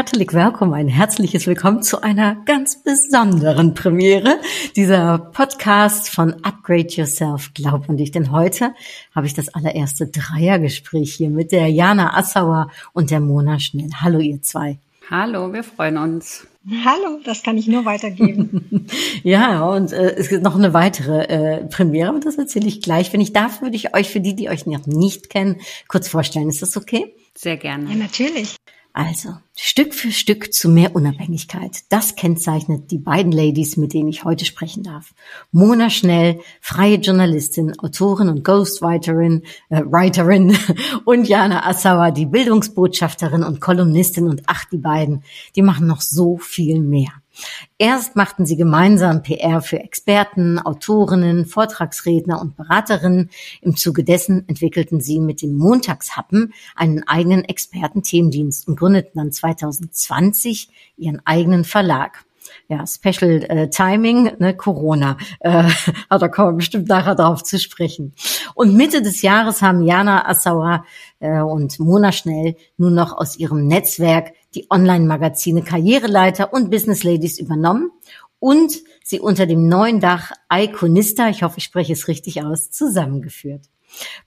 Herzlich willkommen, ein herzliches Willkommen zu einer ganz besonderen Premiere dieser Podcast von Upgrade Yourself, glaub an dich. Denn heute habe ich das allererste Dreiergespräch hier mit der Jana Assauer und der Mona Schnell. Hallo ihr zwei. Hallo, wir freuen uns. Hallo, das kann ich nur weitergeben. ja, und äh, es gibt noch eine weitere äh, Premiere, aber das erzähle ich gleich. Wenn ich darf, würde ich euch für die, die euch noch nicht kennen, kurz vorstellen. Ist das okay? Sehr gerne. Ja, natürlich. Also, Stück für Stück zu mehr Unabhängigkeit. Das kennzeichnet die beiden Ladies, mit denen ich heute sprechen darf. Mona Schnell, freie Journalistin, Autorin und Ghostwriterin, äh, Writerin und Jana Assawa, die Bildungsbotschafterin und Kolumnistin und ach, die beiden, die machen noch so viel mehr. Erst machten sie gemeinsam PR für Experten, Autorinnen, Vortragsredner und Beraterinnen. Im Zuge dessen entwickelten sie mit dem Montagshappen einen eigenen Expertenthemendienst und gründeten dann 2020 ihren eigenen Verlag ja, Special äh, Timing, ne, Corona. Äh, da kommen wir bestimmt nachher drauf zu sprechen. Und Mitte des Jahres haben Jana Assauer äh, und Mona Schnell nun noch aus ihrem Netzwerk die Online-Magazine Karriereleiter und Business Ladies übernommen und sie unter dem neuen Dach Iconista, ich hoffe, ich spreche es richtig aus, zusammengeführt.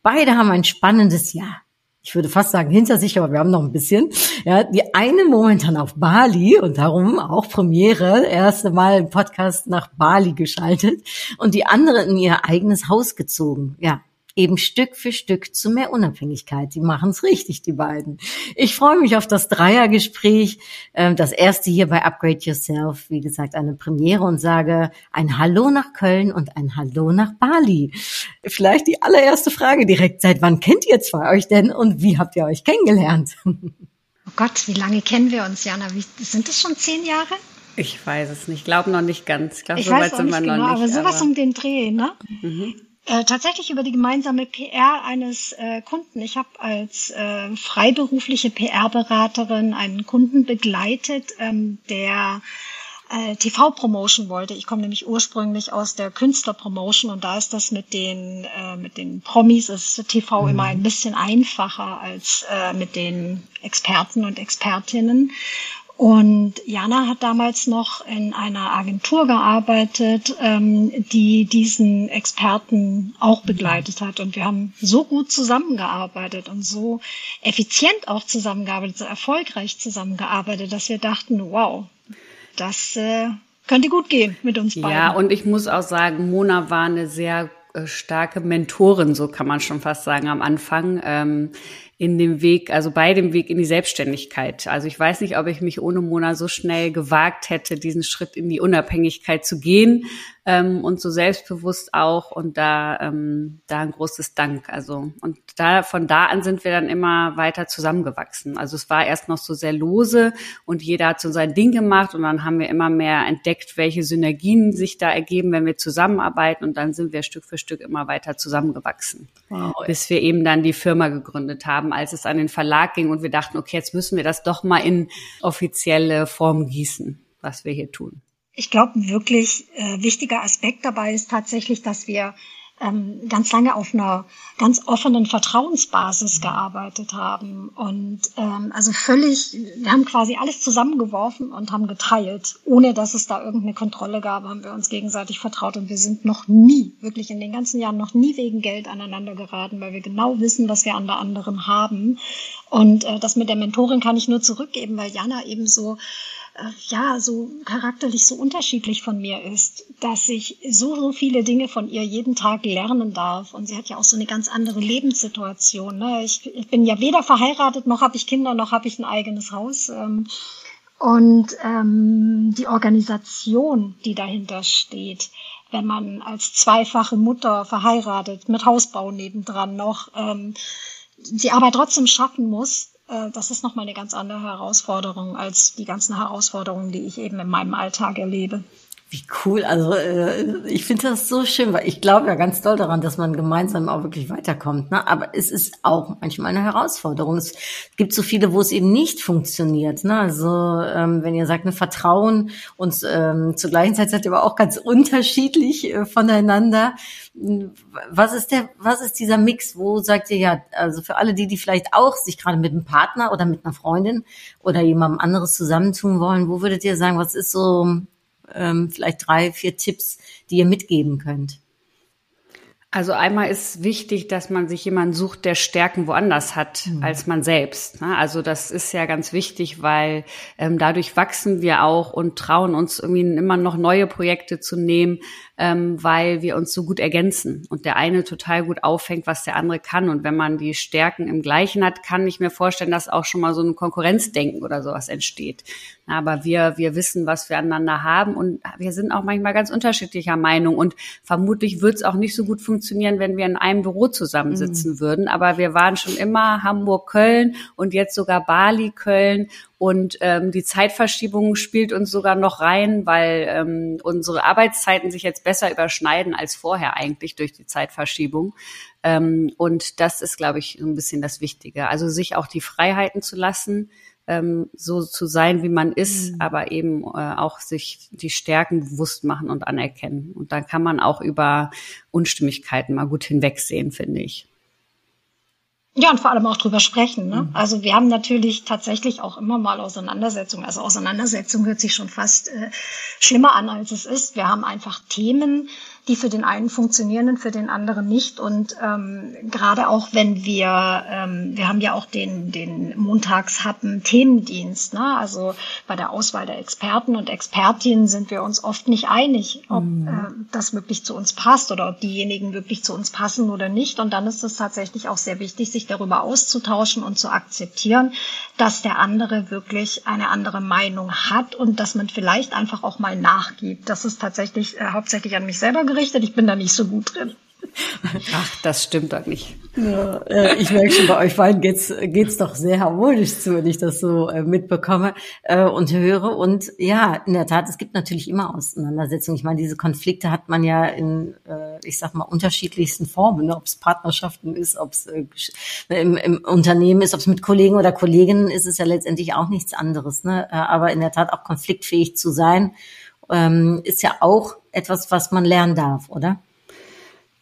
Beide haben ein spannendes Jahr. Ich würde fast sagen hinter sich, aber wir haben noch ein bisschen. Ja, die eine momentan auf Bali und darum auch Premiere, erste Mal im Podcast nach Bali geschaltet und die andere in ihr eigenes Haus gezogen. Ja, eben Stück für Stück zu mehr Unabhängigkeit. Die machen es richtig, die beiden. Ich freue mich auf das Dreiergespräch, ähm, das erste hier bei Upgrade Yourself, wie gesagt, eine Premiere und sage ein Hallo nach Köln und ein Hallo nach Bali. Vielleicht die allererste Frage direkt, seit wann kennt ihr zwei euch denn und wie habt ihr euch kennengelernt? Oh Gott, wie lange kennen wir uns, Jana? Wie, sind das schon zehn Jahre? Ich weiß es nicht. Ich glaube noch nicht ganz. Ich, glaub, ich so weiß weit sind nicht wir genau, noch nicht. aber sowas um den Dreh, ne? Mhm. Äh, tatsächlich über die gemeinsame PR eines äh, Kunden. Ich habe als äh, freiberufliche PR-Beraterin einen Kunden begleitet, ähm, der äh, TV-Promotion wollte. Ich komme nämlich ursprünglich aus der Künstler-Promotion und da ist das mit den äh, mit den Promis ist TV Mhm. immer ein bisschen einfacher als äh, mit den Experten und Expertinnen. Und Jana hat damals noch in einer Agentur gearbeitet, ähm, die diesen Experten auch begleitet hat. Und wir haben so gut zusammengearbeitet und so effizient auch zusammengearbeitet, so erfolgreich zusammengearbeitet, dass wir dachten, wow, das äh, könnte gut gehen mit uns beiden. Ja, und ich muss auch sagen, Mona war eine sehr äh, starke Mentorin, so kann man schon fast sagen, am Anfang. Ähm, in dem Weg, also bei dem Weg in die Selbstständigkeit. Also ich weiß nicht, ob ich mich ohne Mona so schnell gewagt hätte, diesen Schritt in die Unabhängigkeit zu gehen ähm, und so selbstbewusst auch und da ähm, da ein großes Dank. Also und da von da an sind wir dann immer weiter zusammengewachsen. Also es war erst noch so sehr lose und jeder hat so sein Ding gemacht und dann haben wir immer mehr entdeckt, welche Synergien sich da ergeben, wenn wir zusammenarbeiten und dann sind wir Stück für Stück immer weiter zusammengewachsen, Wow. bis wir eben dann die Firma gegründet haben, als es an den Verlag ging und wir dachten, okay, jetzt müssen wir das doch mal in offizielle Form gießen, was wir hier tun. Ich glaube, ein wirklich äh, wichtiger Aspekt dabei ist tatsächlich, dass wir ähm, ganz lange auf einer ganz offenen Vertrauensbasis gearbeitet haben. Und ähm, also völlig, wir haben quasi alles zusammengeworfen und haben geteilt, ohne dass es da irgendeine Kontrolle gab, haben wir uns gegenseitig vertraut. Und wir sind noch nie, wirklich in den ganzen Jahren noch nie wegen Geld aneinander geraten, weil wir genau wissen, was wir an der anderen haben. Und äh, das mit der Mentorin kann ich nur zurückgeben, weil Jana eben so äh, ja, so charakterlich so unterschiedlich von mir ist, dass ich so, so viele Dinge von ihr jeden Tag lernen darf. Und sie hat ja auch so eine ganz andere Lebenssituation. Ne? Ich, ich bin ja weder verheiratet, noch habe ich Kinder, noch habe ich ein eigenes Haus. Ähm, und ähm, die Organisation, die dahinter steht, wenn man als zweifache Mutter verheiratet, mit Hausbau nebendran noch, ähm, die Arbeit trotzdem schaffen muss, äh, das ist nochmal eine ganz andere Herausforderung als die ganzen Herausforderungen, die ich eben in meinem Alltag erlebe. Wie cool. Also äh, ich finde das so schön, weil ich glaube ja ganz doll daran, dass man gemeinsam auch wirklich weiterkommt. Ne? Aber es ist auch manchmal eine Herausforderung. Es gibt so viele, wo es eben nicht funktioniert. Ne? Also ähm, wenn ihr sagt, ne, Vertrauen und ähm, zur gleichen Zeit seid ihr aber auch ganz unterschiedlich äh, voneinander. Was ist der, was ist dieser Mix? Wo sagt ihr ja, also für alle die, die vielleicht auch sich gerade mit einem Partner oder mit einer Freundin oder jemandem anderes zusammentun wollen, wo würdet ihr sagen, was ist so ähm, vielleicht drei, vier Tipps, die ihr mitgeben könnt? Also einmal ist wichtig, dass man sich jemanden sucht, der Stärken woanders hat mhm. als man selbst. Ne? Also das ist ja ganz wichtig, weil ähm, dadurch wachsen wir auch und trauen uns irgendwie immer noch neue Projekte zu nehmen, ähm, weil wir uns so gut ergänzen und der eine total gut auffängt, was der andere kann. Und wenn man die Stärken im Gleichen hat, kann ich mir vorstellen, dass auch schon mal so ein Konkurrenzdenken oder sowas entsteht. Aber wir, wir wissen, was wir aneinander haben und wir sind auch manchmal ganz unterschiedlicher Meinung und vermutlich wird es auch nicht so gut funktionieren, wenn wir in einem Büro zusammensitzen mhm. würden. Aber wir waren schon immer Hamburg, Köln und jetzt sogar Bali, Köln und ähm, die Zeitverschiebung spielt uns sogar noch rein, weil ähm, unsere Arbeitszeiten sich jetzt besser überschneiden als vorher eigentlich durch die Zeitverschiebung. Ähm, und das ist, glaube ich, ein bisschen das Wichtige. Also sich auch die Freiheiten zu lassen, ähm, so zu sein, wie man ist, mhm. aber eben äh, auch sich die Stärken bewusst machen und anerkennen. Und dann kann man auch über Unstimmigkeiten mal gut hinwegsehen, finde ich. Ja, und vor allem auch drüber sprechen. Ne? Mhm. Also wir haben natürlich tatsächlich auch immer mal Auseinandersetzungen. Also Auseinandersetzung hört sich schon fast äh, schlimmer an, als es ist. Wir haben einfach Themen, die für den einen funktionieren und für den anderen nicht. Und ähm, gerade auch wenn wir, ähm, wir haben ja auch den, den Montagshappen Themendienst, ne? also bei der Auswahl der Experten und Expertinnen sind wir uns oft nicht einig, ob mhm. äh, das wirklich zu uns passt oder ob diejenigen wirklich zu uns passen oder nicht. Und dann ist es tatsächlich auch sehr wichtig, sich darüber auszutauschen und zu akzeptieren, dass der andere wirklich eine andere Meinung hat und dass man vielleicht einfach auch mal nachgibt. Das ist tatsächlich äh, hauptsächlich an mich selber gerichtet. Ich bin da nicht so gut drin. Ach, das stimmt doch nicht. Ja, äh, ich merke schon, bei euch beiden geht's geht's doch sehr harmonisch zu, wenn ich das so äh, mitbekomme äh, und höre. Und ja, in der Tat, es gibt natürlich immer Auseinandersetzungen. Ich meine, diese Konflikte hat man ja in, äh, ich sag mal, unterschiedlichsten Formen, ne? ob es Partnerschaften ist, ob es äh, im, im Unternehmen ist, ob es mit Kollegen oder Kolleginnen ist, ist ja letztendlich auch nichts anderes. Ne? Äh, aber in der Tat auch konfliktfähig zu sein, ähm, ist ja auch etwas, was man lernen darf, oder?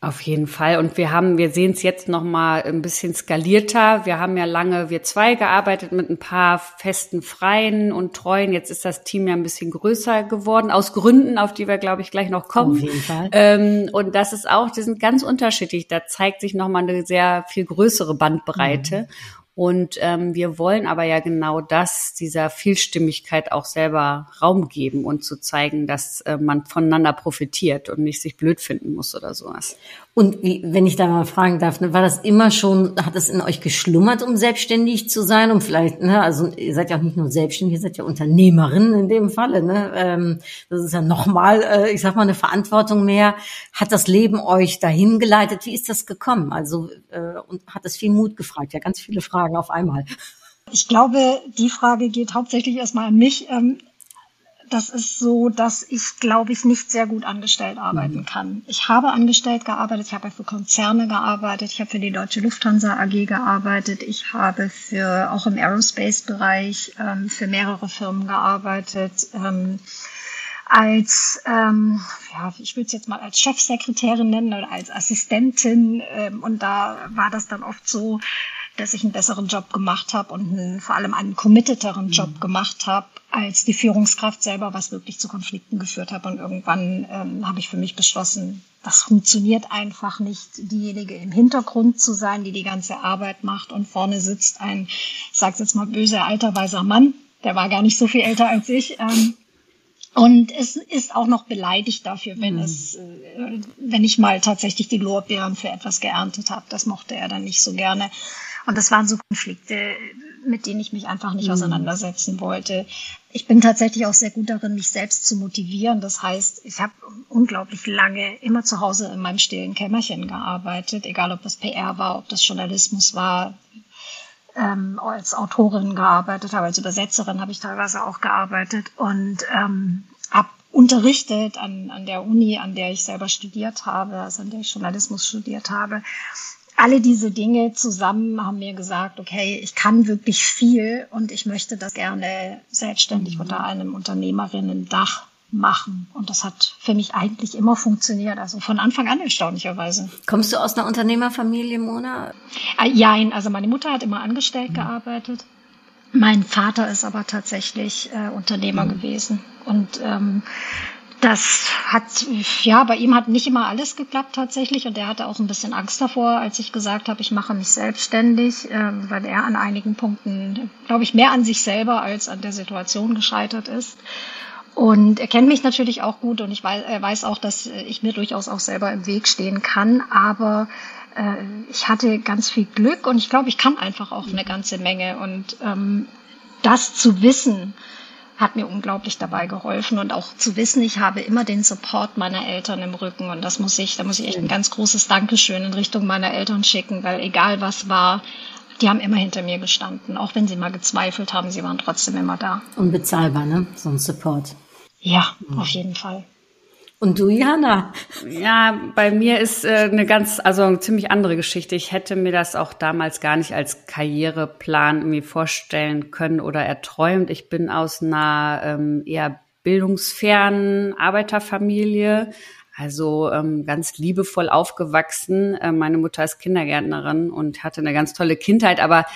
Auf jeden Fall. Und wir haben, wir sehen es jetzt noch mal ein bisschen skalierter. Wir haben ja lange, wir zwei gearbeitet mit ein paar festen Freien und Treuen. Jetzt ist das Team ja ein bisschen größer geworden, aus Gründen, auf die wir, glaube ich, gleich noch kommen. Auf jeden Fall. Ähm, und das ist auch, die sind ganz unterschiedlich. Da zeigt sich noch mal eine sehr viel größere Bandbreite. Mhm. Und ähm, wir wollen aber ja genau das, dieser Vielstimmigkeit auch selber Raum geben und zu zeigen, dass äh, man voneinander profitiert und nicht sich blöd finden muss oder sowas. Und wie, wenn ich da mal fragen darf, ne, war das immer schon, hat es in euch geschlummert, um selbstständig zu sein? Um vielleicht, ne, also ihr seid ja auch nicht nur selbstständig, ihr seid ja Unternehmerin in dem Falle. Ne? Ähm, das ist ja nochmal, äh, ich sag mal, eine Verantwortung mehr. Hat das Leben euch dahin geleitet? Wie ist das gekommen? Also äh, und hat es viel Mut gefragt? Ja, ganz viele Fragen auf einmal. Ich glaube, die Frage geht hauptsächlich erstmal an mich. Ähm, das ist so, dass ich, glaube ich, nicht sehr gut angestellt arbeiten mhm. kann. Ich habe angestellt gearbeitet, ich habe für Konzerne gearbeitet, ich habe für die Deutsche Lufthansa AG gearbeitet, ich habe für auch im Aerospace-Bereich ähm, für mehrere Firmen gearbeitet. Ähm, als, ähm, ja, ich würde es jetzt mal als Chefsekretärin nennen oder als Assistentin. Ähm, und da war das dann oft so, dass ich einen besseren Job gemacht habe und einen, vor allem einen committeteren Job mhm. gemacht habe als die Führungskraft selber, was wirklich zu Konflikten geführt hat. Und irgendwann ähm, habe ich für mich beschlossen, das funktioniert einfach nicht, diejenige im Hintergrund zu sein, die die ganze Arbeit macht und vorne sitzt ein, ich sag's jetzt mal böse, alter weiser Mann, der war gar nicht so viel älter als ich. Ähm, und es ist auch noch beleidigt dafür, wenn mhm. es, äh, wenn ich mal tatsächlich die Lorbeeren für etwas geerntet habe. Das mochte er dann nicht so gerne. Und das waren so Konflikte, mit denen ich mich einfach nicht mhm. auseinandersetzen wollte. Ich bin tatsächlich auch sehr gut darin, mich selbst zu motivieren. Das heißt, ich habe unglaublich lange immer zu Hause in meinem stillen Kämmerchen gearbeitet, egal ob das PR war, ob das Journalismus war, ähm, als Autorin gearbeitet habe, als Übersetzerin habe ich teilweise auch gearbeitet und ähm, habe unterrichtet an, an der Uni, an der ich selber studiert habe, also an der ich Journalismus studiert habe. Alle diese Dinge zusammen haben mir gesagt, okay, ich kann wirklich viel und ich möchte das gerne selbstständig mhm. unter einem Unternehmerinnen-Dach machen. Und das hat für mich eigentlich immer funktioniert. Also von Anfang an erstaunlicherweise. Kommst du aus einer Unternehmerfamilie, Mona? Äh, ja, also meine Mutter hat immer angestellt mhm. gearbeitet. Mein Vater ist aber tatsächlich äh, Unternehmer mhm. gewesen. Und ähm, das hat, ja, bei ihm hat nicht immer alles geklappt tatsächlich und er hatte auch ein bisschen Angst davor, als ich gesagt habe, ich mache mich selbstständig, äh, weil er an einigen Punkten, glaube ich, mehr an sich selber als an der Situation gescheitert ist. Und er kennt mich natürlich auch gut und ich weiß, er weiß auch, dass ich mir durchaus auch selber im Weg stehen kann. Aber äh, ich hatte ganz viel Glück und ich glaube, ich kann einfach auch eine ganze Menge. Und ähm, das zu wissen, hat mir unglaublich dabei geholfen und auch zu wissen, ich habe immer den Support meiner Eltern im Rücken und das muss ich, da muss ich echt ein ganz großes Dankeschön in Richtung meiner Eltern schicken, weil egal was war, die haben immer hinter mir gestanden. Auch wenn sie mal gezweifelt haben, sie waren trotzdem immer da. Unbezahlbar, ne? So ein Support. Ja, mhm. auf jeden Fall. Und du, Jana? Ja, bei mir ist äh, eine ganz, also eine ziemlich andere Geschichte. Ich hätte mir das auch damals gar nicht als Karriereplan irgendwie vorstellen können oder erträumt. Ich bin aus einer ähm, eher bildungsfernen Arbeiterfamilie, also ähm, ganz liebevoll aufgewachsen. Äh, meine Mutter ist Kindergärtnerin und hatte eine ganz tolle Kindheit, aber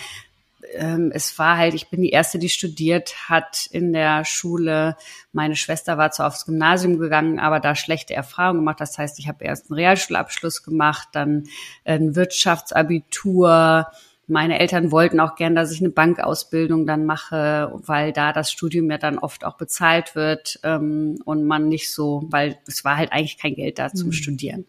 ähm, es war halt, ich bin die erste, die studiert hat in der Schule. Meine Schwester war zwar aufs Gymnasium gegangen, aber da schlechte Erfahrungen gemacht. Das heißt, ich habe erst einen Realschulabschluss gemacht, dann ein Wirtschaftsabitur. Meine Eltern wollten auch gern, dass ich eine Bankausbildung dann mache, weil da das Studium ja dann oft auch bezahlt wird ähm, und man nicht so, weil es war halt eigentlich kein Geld da zum mhm. Studieren.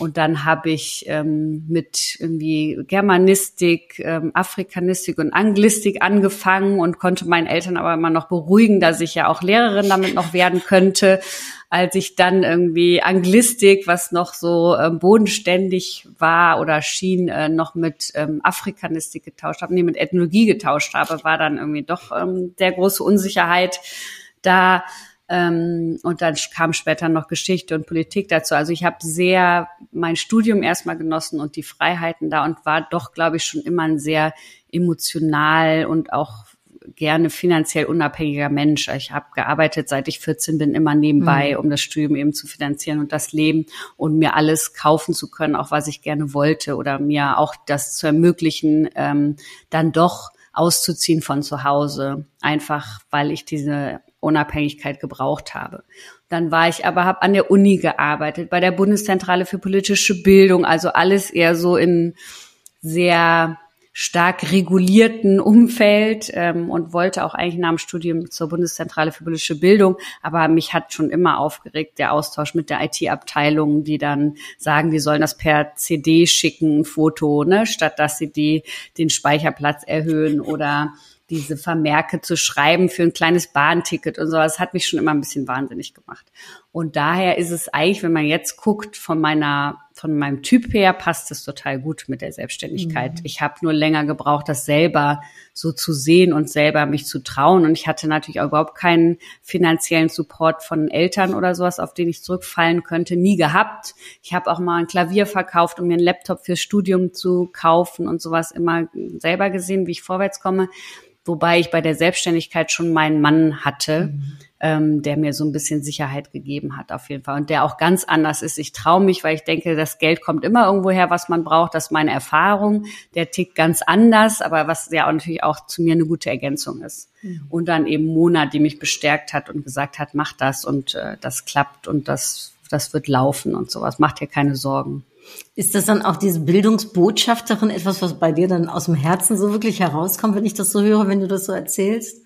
Und dann habe ich ähm, mit irgendwie Germanistik, ähm, Afrikanistik und Anglistik angefangen und konnte meinen Eltern aber immer noch beruhigen, dass ich ja auch Lehrerin damit noch werden könnte. Als ich dann irgendwie Anglistik, was noch so ähm, bodenständig war oder schien, äh, noch mit ähm, Afrikanistik getauscht habe, nee, mit Ethnologie getauscht habe, war dann irgendwie doch ähm, der große Unsicherheit da ähm, und dann kam später noch Geschichte und Politik dazu. Also ich habe sehr mein Studium erstmal genossen und die Freiheiten da und war doch, glaube ich, schon immer ein sehr emotional und auch gerne finanziell unabhängiger Mensch. Ich habe gearbeitet, seit ich 14 bin, immer nebenbei, mhm. um das Studium eben zu finanzieren und das Leben und mir alles kaufen zu können, auch was ich gerne wollte oder mir auch das zu ermöglichen, ähm, dann doch auszuziehen von zu Hause, einfach weil ich diese Unabhängigkeit gebraucht habe. Dann war ich aber, habe an der Uni gearbeitet, bei der Bundeszentrale für politische Bildung, also alles eher so in sehr stark regulierten Umfeld ähm, und wollte auch eigentlich nach dem Studium zur Bundeszentrale für politische Bildung. Aber mich hat schon immer aufgeregt der Austausch mit der IT-Abteilung, die dann sagen, die sollen das per CD schicken, Foto, ne, statt dass sie die den Speicherplatz erhöhen oder diese Vermerke zu schreiben für ein kleines Bahnticket und so. Das hat mich schon immer ein bisschen wahnsinnig gemacht. Und daher ist es eigentlich, wenn man jetzt guckt, von meiner, von meinem Typ her passt es total gut mit der Selbstständigkeit. Mhm. Ich habe nur länger gebraucht, das selber so zu sehen und selber mich zu trauen. Und ich hatte natürlich auch überhaupt keinen finanziellen Support von Eltern oder sowas, auf den ich zurückfallen könnte, nie gehabt. Ich habe auch mal ein Klavier verkauft, um mir einen Laptop fürs Studium zu kaufen und sowas immer selber gesehen, wie ich vorwärts komme wobei ich bei der Selbstständigkeit schon meinen Mann hatte, mhm. ähm, der mir so ein bisschen Sicherheit gegeben hat auf jeden Fall und der auch ganz anders ist. Ich traue mich, weil ich denke, das Geld kommt immer irgendwo her, was man braucht. Das ist meine Erfahrung. Der tickt ganz anders, aber was ja auch natürlich auch zu mir eine gute Ergänzung ist. Mhm. Und dann eben Mona, die mich bestärkt hat und gesagt hat, mach das und äh, das klappt und das das wird laufen und sowas. Macht dir keine Sorgen. Ist das dann auch diese Bildungsbotschafterin etwas, was bei dir dann aus dem Herzen so wirklich herauskommt, wenn ich das so höre, wenn du das so erzählst?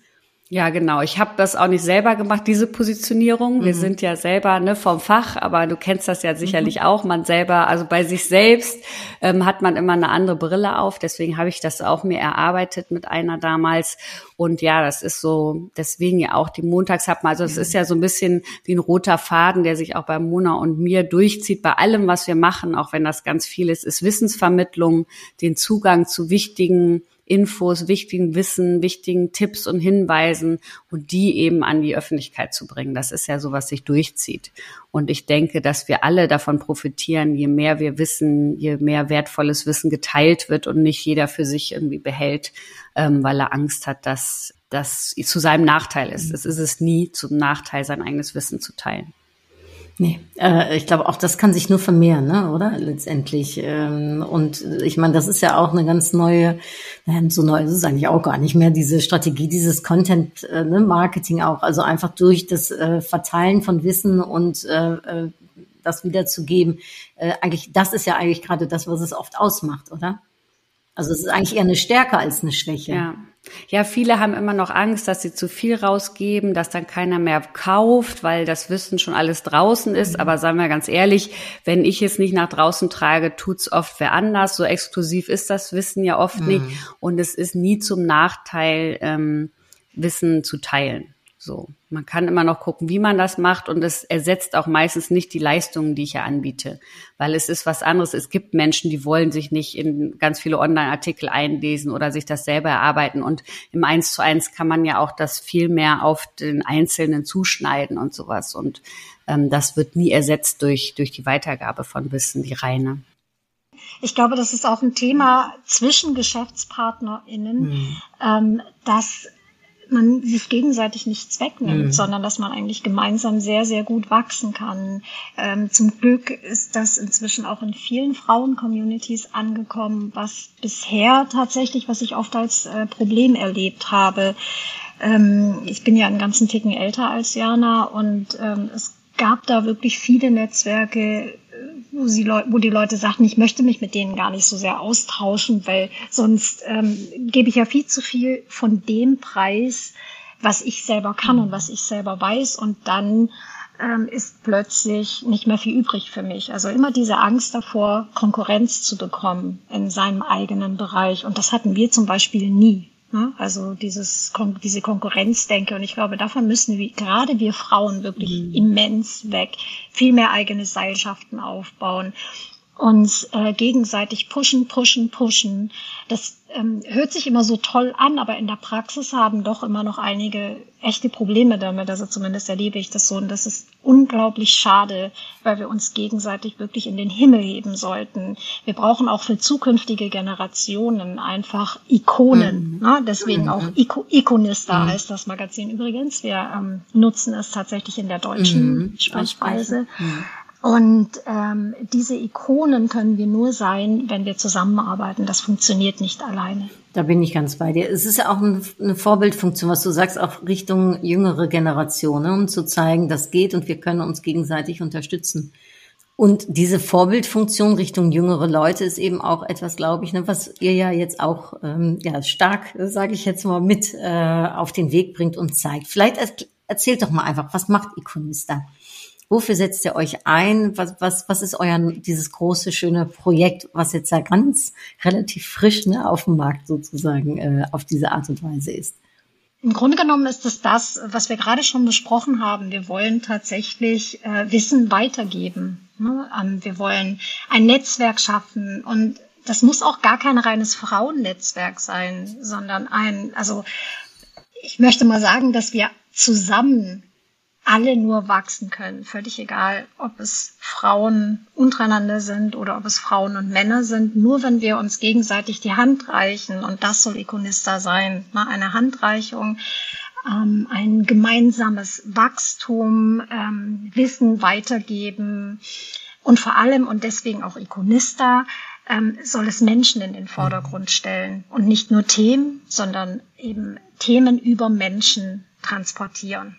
Ja, genau. Ich habe das auch nicht selber gemacht, diese Positionierung. Wir mhm. sind ja selber ne, vom Fach, aber du kennst das ja sicherlich mhm. auch. Man selber, also bei sich selbst ähm, hat man immer eine andere Brille auf. Deswegen habe ich das auch mir erarbeitet mit einer damals. Und ja, das ist so, deswegen ja auch die Montagshappen. Also es mhm. ist ja so ein bisschen wie ein roter Faden, der sich auch bei Mona und mir durchzieht. Bei allem, was wir machen, auch wenn das ganz viel ist, ist Wissensvermittlung, den Zugang zu wichtigen Infos, wichtigen Wissen, wichtigen Tipps und Hinweisen und die eben an die Öffentlichkeit zu bringen. Das ist ja so, was sich durchzieht. Und ich denke, dass wir alle davon profitieren, je mehr wir wissen, je mehr wertvolles Wissen geteilt wird und nicht jeder für sich irgendwie behält, ähm, weil er Angst hat, dass das zu seinem Nachteil ist. Es ist es nie zum Nachteil, sein eigenes Wissen zu teilen. Nee, äh, ich glaube auch, das kann sich nur vermehren, ne, oder? Letztendlich. Ähm, und ich meine, das ist ja auch eine ganz neue, nein, so neu ist es eigentlich auch gar nicht mehr, diese Strategie, dieses Content-Marketing äh, ne, auch. Also einfach durch das äh, Verteilen von Wissen und äh, äh, das wiederzugeben. Äh, eigentlich, das ist ja eigentlich gerade das, was es oft ausmacht, oder? Also es ist eigentlich eher eine Stärke als eine Schwäche. Ja. Ja, viele haben immer noch Angst, dass sie zu viel rausgeben, dass dann keiner mehr kauft, weil das Wissen schon alles draußen ist. Mhm. Aber sagen wir ganz ehrlich, wenn ich es nicht nach draußen trage, tut's oft wer anders. So exklusiv ist das Wissen ja oft mhm. nicht. Und es ist nie zum Nachteil, ähm, Wissen zu teilen. So. Man kann immer noch gucken, wie man das macht und es ersetzt auch meistens nicht die Leistungen, die ich ja anbiete, weil es ist was anderes. Es gibt Menschen, die wollen sich nicht in ganz viele Online-Artikel einlesen oder sich das selber erarbeiten und im Eins zu eins kann man ja auch das viel mehr auf den Einzelnen zuschneiden und sowas und ähm, das wird nie ersetzt durch, durch die Weitergabe von Wissen, die reine. Ich glaube, das ist auch ein Thema zwischen GeschäftspartnerInnen, mhm. ähm, dass man sich gegenseitig nichts wegnimmt, mhm. sondern dass man eigentlich gemeinsam sehr, sehr gut wachsen kann. Ähm, zum Glück ist das inzwischen auch in vielen Frauen-Communities angekommen, was bisher tatsächlich, was ich oft als äh, Problem erlebt habe. Ähm, ich bin ja einen ganzen Ticken älter als Jana und ähm, es gab da wirklich viele Netzwerke, wo, sie wo die Leute sagten, ich möchte mich mit denen gar nicht so sehr austauschen, weil sonst ähm, gebe ich ja viel zu viel von dem Preis, was ich selber kann und was ich selber weiß. Und dann ähm, ist plötzlich nicht mehr viel übrig für mich. Also immer diese Angst davor, Konkurrenz zu bekommen in seinem eigenen Bereich. Und das hatten wir zum Beispiel nie. Ne? Also dieses, diese Konkurrenzdenke. Und ich glaube, davon müssen wir, gerade wir Frauen, wirklich mhm. immens weg. Viel mehr eigene Seilschaften aufbauen uns äh, gegenseitig pushen, pushen, pushen. Das ähm, hört sich immer so toll an, aber in der Praxis haben doch immer noch einige echte Probleme damit. Also zumindest erlebe ich das so. Und das ist unglaublich schade, weil wir uns gegenseitig wirklich in den Himmel heben sollten. Wir brauchen auch für zukünftige Generationen einfach Ikonen. Mhm. Ne? Deswegen mhm. auch Iko Ikonista mhm. heißt das Magazin übrigens. Wir ähm, nutzen es tatsächlich in der deutschen mhm. Sprechweise. Mhm. Und ähm, diese Ikonen können wir nur sein, wenn wir zusammenarbeiten. Das funktioniert nicht alleine. Da bin ich ganz bei dir. Es ist ja auch eine Vorbildfunktion, was du sagst, auch Richtung jüngere Generationen, um zu zeigen, das geht und wir können uns gegenseitig unterstützen. Und diese Vorbildfunktion Richtung jüngere Leute ist eben auch etwas, glaube ich, ne, was ihr ja jetzt auch ähm, ja stark, sage ich jetzt mal, mit äh, auf den Weg bringt und zeigt. Vielleicht erzählt doch mal einfach, was macht Iconista? Wofür setzt ihr euch ein? Was, was, was ist euer, dieses große, schöne Projekt, was jetzt ja ganz relativ frisch ne, auf dem Markt sozusagen äh, auf diese Art und Weise ist? Im Grunde genommen ist es das, was wir gerade schon besprochen haben. Wir wollen tatsächlich äh, Wissen weitergeben. Ne? Ähm, wir wollen ein Netzwerk schaffen und das muss auch gar kein reines Frauennetzwerk sein, sondern ein, also ich möchte mal sagen, dass wir zusammen alle nur wachsen können. Völlig egal, ob es Frauen untereinander sind oder ob es Frauen und Männer sind. Nur wenn wir uns gegenseitig die Hand reichen, und das soll Ikonista sein, ne, eine Handreichung, ähm, ein gemeinsames Wachstum, ähm, Wissen weitergeben und vor allem, und deswegen auch Ikonista, ähm, soll es Menschen in den Vordergrund stellen und nicht nur Themen, sondern eben Themen über Menschen transportieren.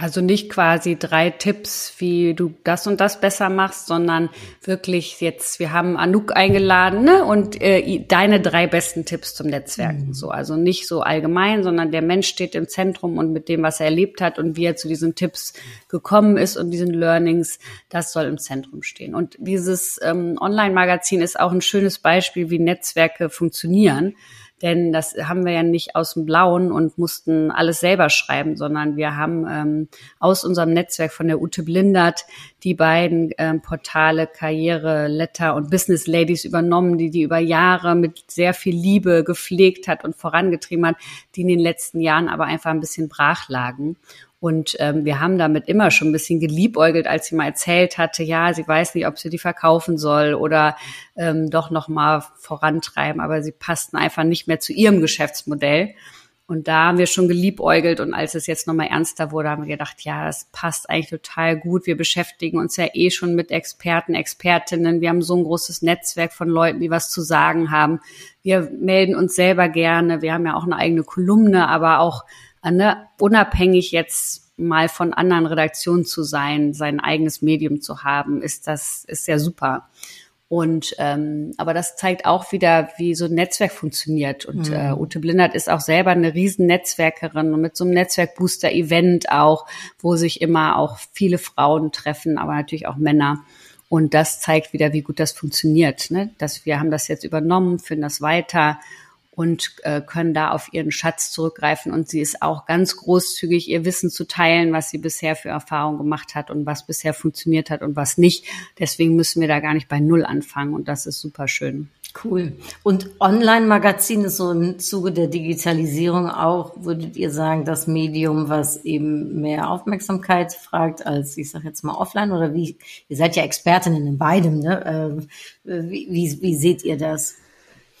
Also nicht quasi drei Tipps, wie du das und das besser machst, sondern wirklich jetzt, wir haben Anouk eingeladen ne? und äh, deine drei besten Tipps zum Netzwerken. Mhm. So, also nicht so allgemein, sondern der Mensch steht im Zentrum und mit dem, was er erlebt hat und wie er zu diesen Tipps gekommen ist und diesen Learnings, das soll im Zentrum stehen. Und dieses ähm, Online-Magazin ist auch ein schönes Beispiel, wie Netzwerke funktionieren denn das haben wir ja nicht aus dem Blauen und mussten alles selber schreiben, sondern wir haben ähm, aus unserem Netzwerk von der Ute Blindert die beiden ähm, Portale Karriere, Letter und Business Ladies übernommen, die die über Jahre mit sehr viel Liebe gepflegt hat und vorangetrieben hat, die in den letzten Jahren aber einfach ein bisschen brach lagen. Und ähm, wir haben damit immer schon ein bisschen geliebäugelt, als sie mal erzählt hatte, ja, sie weiß nicht, ob sie die verkaufen soll oder ähm, doch noch mal vorantreiben, aber sie passten einfach nicht mehr zu ihrem Geschäftsmodell. Und da haben wir schon geliebäugelt und als es jetzt nochmal ernster wurde, haben wir gedacht, ja, das passt eigentlich total gut. Wir beschäftigen uns ja eh schon mit Experten, Expertinnen. Wir haben so ein großes Netzwerk von Leuten, die was zu sagen haben. Wir melden uns selber gerne. Wir haben ja auch eine eigene Kolumne, aber auch ne, unabhängig jetzt mal von anderen Redaktionen zu sein, sein eigenes Medium zu haben, ist das ist ja super. Und ähm, aber das zeigt auch wieder, wie so ein Netzwerk funktioniert. Und mhm. äh, Ute Blindert ist auch selber eine riesen Netzwerkerin und mit so einem Netzwerkbooster-Event auch, wo sich immer auch viele Frauen treffen, aber natürlich auch Männer. Und das zeigt wieder, wie gut das funktioniert. Ne? Dass wir haben das jetzt übernommen, führen das weiter und äh, können da auf ihren Schatz zurückgreifen. Und sie ist auch ganz großzügig, ihr Wissen zu teilen, was sie bisher für Erfahrungen gemacht hat und was bisher funktioniert hat und was nicht. Deswegen müssen wir da gar nicht bei Null anfangen und das ist super schön. Cool. Und Online-Magazin ist so im Zuge der Digitalisierung auch, würdet ihr sagen, das Medium, was eben mehr Aufmerksamkeit fragt als, ich sage jetzt mal, offline oder wie? Ihr seid ja Expertinnen in beidem, ne? Äh, wie, wie, wie seht ihr das?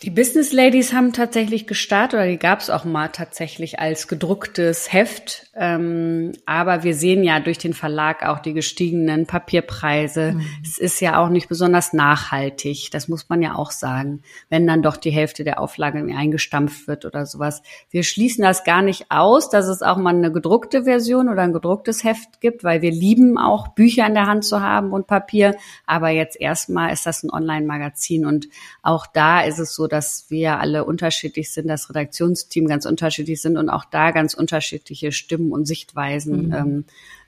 Die Business Ladies haben tatsächlich gestartet, oder die gab es auch mal tatsächlich als gedrucktes Heft. Ähm, aber wir sehen ja durch den Verlag auch die gestiegenen Papierpreise. Mhm. Es ist ja auch nicht besonders nachhaltig. Das muss man ja auch sagen, wenn dann doch die Hälfte der Auflage eingestampft wird oder sowas. Wir schließen das gar nicht aus, dass es auch mal eine gedruckte Version oder ein gedrucktes Heft gibt, weil wir lieben auch Bücher in der Hand zu haben und Papier. Aber jetzt erstmal ist das ein Online-Magazin und auch da ist es so, dass wir alle unterschiedlich sind, das Redaktionsteam ganz unterschiedlich sind und auch da ganz unterschiedliche Stimmen und Sichtweisen mhm. ähm,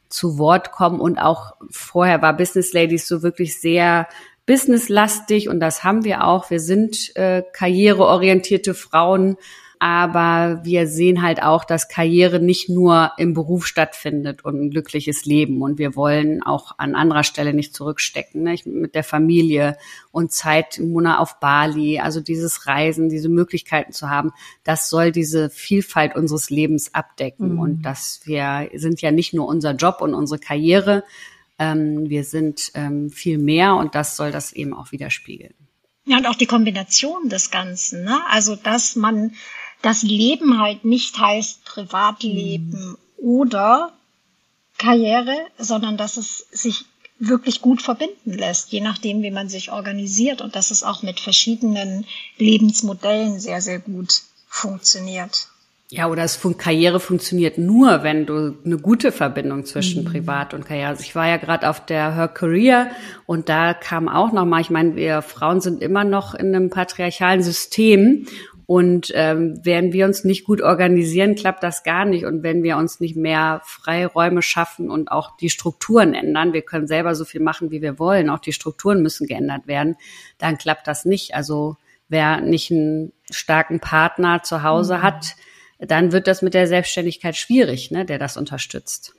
zu Wort kommen. Und auch vorher war Business Ladies so wirklich sehr businesslastig und das haben wir auch. Wir sind äh, karriereorientierte Frauen aber wir sehen halt auch, dass Karriere nicht nur im Beruf stattfindet und ein glückliches Leben. Und wir wollen auch an anderer Stelle nicht zurückstecken, ne? mit der Familie und Zeit im Monat auf Bali. Also dieses Reisen, diese Möglichkeiten zu haben, das soll diese Vielfalt unseres Lebens abdecken. Mhm. Und dass wir sind ja nicht nur unser Job und unsere Karriere, ähm, wir sind ähm, viel mehr und das soll das eben auch widerspiegeln. Ja, und auch die Kombination des Ganzen, ne? Also, dass man das Leben halt nicht heißt Privatleben mhm. oder Karriere, sondern dass es sich wirklich gut verbinden lässt, je nachdem, wie man sich organisiert und dass es auch mit verschiedenen Lebensmodellen sehr, sehr gut funktioniert. Ja, oder es fun Karriere funktioniert nur, wenn du eine gute Verbindung zwischen mhm. Privat und Karriere hast. Ich war ja gerade auf der Her Career und da kam auch noch mal, ich meine, wir Frauen sind immer noch in einem patriarchalen System und ähm, wenn wir uns nicht gut organisieren, klappt das gar nicht. Und wenn wir uns nicht mehr Freiräume schaffen und auch die Strukturen ändern, wir können selber so viel machen, wie wir wollen, auch die Strukturen müssen geändert werden, dann klappt das nicht. Also wer nicht einen starken Partner zu Hause mhm. hat, dann wird das mit der Selbstständigkeit schwierig, ne, der das unterstützt.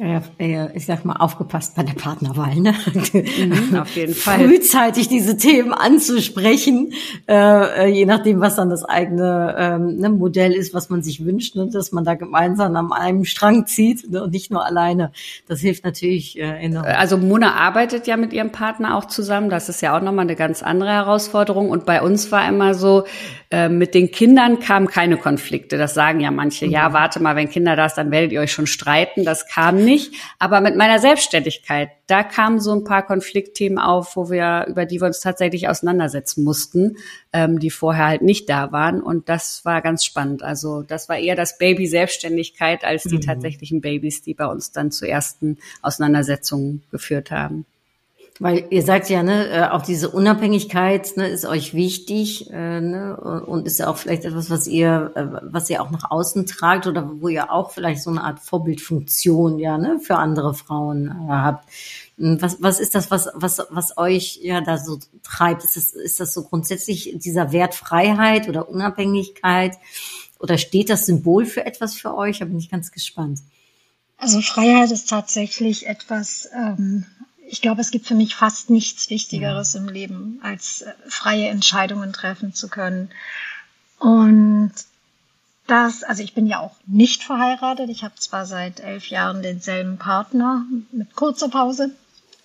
Ja, ich sag mal, aufgepasst bei der Partnerwahl, ne? Mhm, auf jeden Fall. Frühzeitig diese Themen anzusprechen, äh, je nachdem, was dann das eigene ähm, ne, Modell ist, was man sich wünscht, ne? dass man da gemeinsam an einem Strang zieht ne? und nicht nur alleine. Das hilft natürlich äh, enorm. Also Mona arbeitet ja mit ihrem Partner auch zusammen. Das ist ja auch nochmal eine ganz andere Herausforderung. Und bei uns war immer so, äh, mit den Kindern kamen keine Konflikte. Das sagen ja manche. Mhm. Ja, warte mal, wenn Kinder da ist, dann werdet ihr euch schon streiten. Das kam nicht. Aber mit meiner Selbstständigkeit, da kamen so ein paar Konfliktthemen auf, wo wir, über die wir uns tatsächlich auseinandersetzen mussten, ähm, die vorher halt nicht da waren. Und das war ganz spannend. Also das war eher das Baby Selbstständigkeit als die mhm. tatsächlichen Babys, die bei uns dann zu ersten Auseinandersetzungen geführt haben. Weil ihr sagt ja, ne, äh, auch diese Unabhängigkeit ne, ist euch wichtig äh, ne, und ist ja auch vielleicht etwas, was ihr, äh, was ihr auch nach außen tragt oder wo ihr auch vielleicht so eine Art Vorbildfunktion ja ne, für andere Frauen äh, habt. Hm, was, was ist das, was, was, was euch ja da so treibt? Ist das, ist das so grundsätzlich dieser Wert Freiheit oder Unabhängigkeit? Oder steht das Symbol für etwas für euch? Da bin ich ganz gespannt. Also Freiheit ist tatsächlich etwas, ähm, ich glaube, es gibt für mich fast nichts Wichtigeres im Leben, als äh, freie Entscheidungen treffen zu können. Und das, also ich bin ja auch nicht verheiratet. Ich habe zwar seit elf Jahren denselben Partner mit kurzer Pause,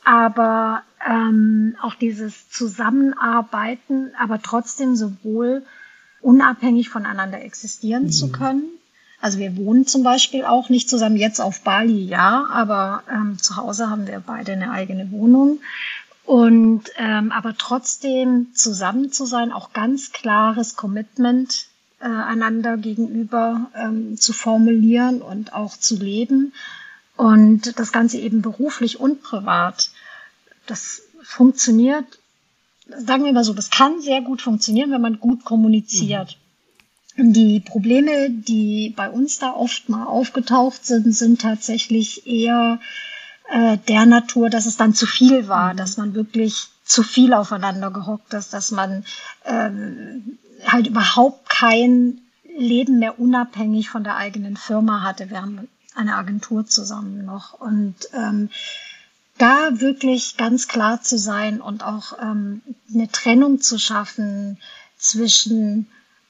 aber ähm, auch dieses Zusammenarbeiten, aber trotzdem sowohl unabhängig voneinander existieren mhm. zu können also wir wohnen zum Beispiel auch nicht zusammen, jetzt auf Bali ja, aber ähm, zu Hause haben wir beide eine eigene Wohnung. Und ähm, aber trotzdem zusammen zu sein, auch ganz klares Commitment äh, einander gegenüber ähm, zu formulieren und auch zu leben. Und das Ganze eben beruflich und privat. Das funktioniert, sagen wir mal so, das kann sehr gut funktionieren, wenn man gut kommuniziert. Mhm. Die Probleme, die bei uns da oft mal aufgetaucht sind, sind tatsächlich eher äh, der Natur, dass es dann zu viel war, mhm. dass man wirklich zu viel aufeinander gehockt ist, dass man ähm, halt überhaupt kein Leben mehr unabhängig von der eigenen Firma hatte. Wir haben eine Agentur zusammen noch und ähm, da wirklich ganz klar zu sein und auch ähm, eine Trennung zu schaffen zwischen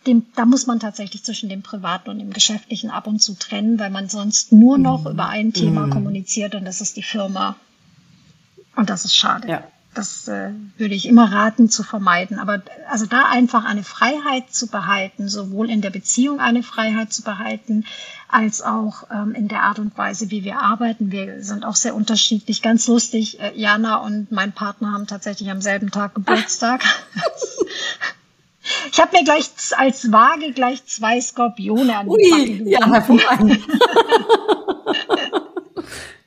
dem, da muss man tatsächlich zwischen dem Privaten und dem Geschäftlichen ab und zu trennen, weil man sonst nur noch mhm. über ein Thema mhm. kommuniziert und das ist die Firma. Und das ist schade. Ja. Das äh, würde ich immer raten zu vermeiden. Aber also da einfach eine Freiheit zu behalten, sowohl in der Beziehung eine Freiheit zu behalten, als auch ähm, in der Art und Weise, wie wir arbeiten. Wir sind auch sehr unterschiedlich. Ganz lustig, äh, Jana und mein Partner haben tatsächlich am selben Tag Geburtstag. Ich habe mir gleich als Waage gleich zwei Skorpione an die Ui, ja, hervorragend.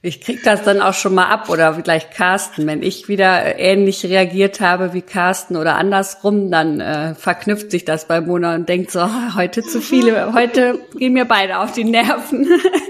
Ich krieg das dann auch schon mal ab oder gleich Carsten. Wenn ich wieder ähnlich reagiert habe wie Carsten oder andersrum, dann äh, verknüpft sich das bei Mona und denkt so, heute zu viele, heute gehen mir beide auf die Nerven.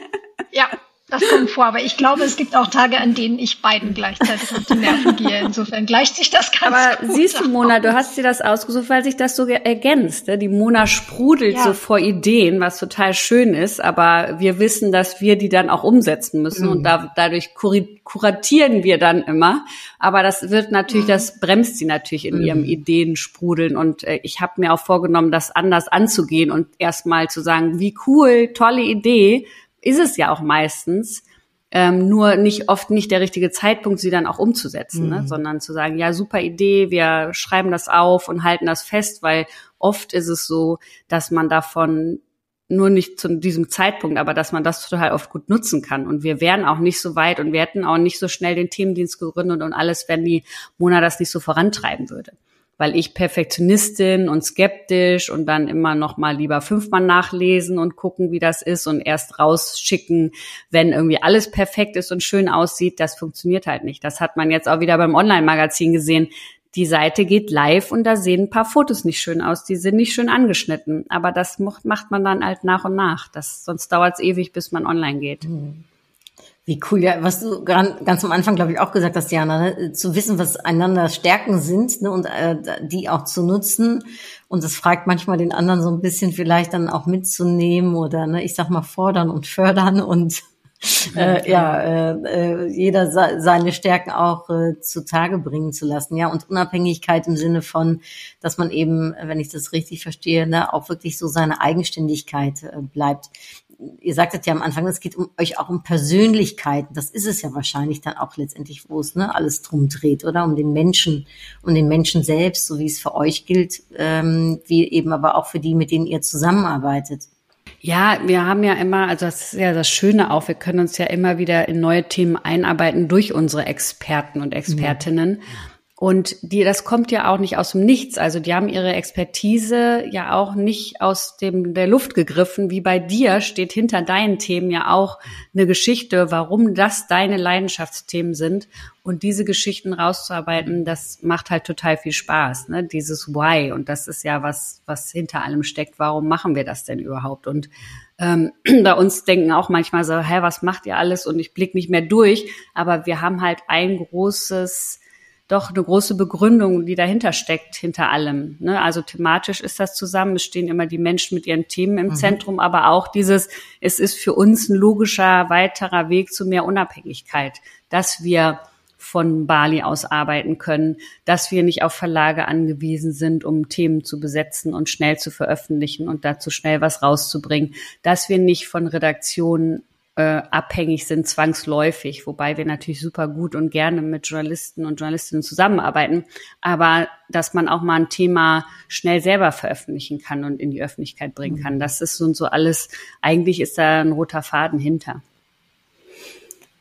Das kommt vor, aber ich glaube, es gibt auch Tage, an denen ich beiden gleichzeitig auf die Nerven gehe. Insofern gleicht sich das ganz Aber gut siehst du, Mona, du hast dir das ausgesucht, weil sich das so ergänzt. Ne? Die Mona sprudelt ja. so vor Ideen, was total schön ist, aber wir wissen, dass wir die dann auch umsetzen müssen mhm. und da, dadurch kuratieren wir dann immer. Aber das wird natürlich, mhm. das bremst sie natürlich in mhm. ihrem Ideensprudeln und äh, ich habe mir auch vorgenommen, das anders anzugehen und erstmal zu sagen, wie cool, tolle Idee, ist es ja auch meistens. Ähm, nur nicht oft nicht der richtige Zeitpunkt, sie dann auch umzusetzen, ne? mhm. ne? sondern zu sagen, ja, super Idee, wir schreiben das auf und halten das fest, weil oft ist es so, dass man davon nur nicht zu diesem Zeitpunkt, aber dass man das total oft gut nutzen kann. Und wir wären auch nicht so weit und wir hätten auch nicht so schnell den Themendienst gegründet und alles, wenn die Mona das nicht so vorantreiben würde weil ich Perfektionistin und skeptisch und dann immer noch mal lieber fünfmal nachlesen und gucken, wie das ist und erst rausschicken, wenn irgendwie alles perfekt ist und schön aussieht, das funktioniert halt nicht. Das hat man jetzt auch wieder beim Online-Magazin gesehen. Die Seite geht live und da sehen ein paar Fotos nicht schön aus, die sind nicht schön angeschnitten. Aber das macht man dann halt nach und nach. Das, sonst dauert es ewig, bis man online geht. Mhm. Wie cool, ja, was du ganz am Anfang, glaube ich, auch gesagt hast, Jana, ne? zu wissen, was einander Stärken sind ne? und äh, die auch zu nutzen. Und das fragt manchmal den anderen so ein bisschen vielleicht dann auch mitzunehmen oder, ne, ich sag mal, fordern und fördern und äh, ja, äh, äh, jeder seine Stärken auch äh, zutage bringen zu lassen, ja, und Unabhängigkeit im Sinne von, dass man eben, wenn ich das richtig verstehe, ne, auch wirklich so seine Eigenständigkeit äh, bleibt ihr sagtet ja am Anfang, es geht um euch auch um Persönlichkeiten. Das ist es ja wahrscheinlich dann auch letztendlich, wo es ne, alles drum dreht, oder? Um den Menschen, um den Menschen selbst, so wie es für euch gilt, ähm, wie eben aber auch für die, mit denen ihr zusammenarbeitet. Ja, wir haben ja immer, also das ist ja das Schöne auch, wir können uns ja immer wieder in neue Themen einarbeiten durch unsere Experten und Expertinnen. Mhm. Und die, das kommt ja auch nicht aus dem Nichts. Also die haben ihre Expertise ja auch nicht aus dem, der Luft gegriffen. Wie bei dir steht hinter deinen Themen ja auch eine Geschichte, warum das deine Leidenschaftsthemen sind. Und diese Geschichten rauszuarbeiten, das macht halt total viel Spaß. Ne? Dieses Why. Und das ist ja was, was hinter allem steckt. Warum machen wir das denn überhaupt? Und ähm, bei uns denken auch manchmal so, hä, was macht ihr alles? Und ich blick nicht mehr durch. Aber wir haben halt ein großes, doch eine große Begründung, die dahinter steckt, hinter allem. Ne? Also thematisch ist das zusammen. Es stehen immer die Menschen mit ihren Themen im mhm. Zentrum, aber auch dieses, es ist für uns ein logischer weiterer Weg zu mehr Unabhängigkeit, dass wir von Bali aus arbeiten können, dass wir nicht auf Verlage angewiesen sind, um Themen zu besetzen und schnell zu veröffentlichen und dazu schnell was rauszubringen, dass wir nicht von Redaktionen äh, abhängig sind, zwangsläufig, wobei wir natürlich super gut und gerne mit Journalisten und Journalistinnen zusammenarbeiten, aber dass man auch mal ein Thema schnell selber veröffentlichen kann und in die Öffentlichkeit bringen kann. Mhm. Das ist so und so alles, eigentlich ist da ein roter Faden hinter.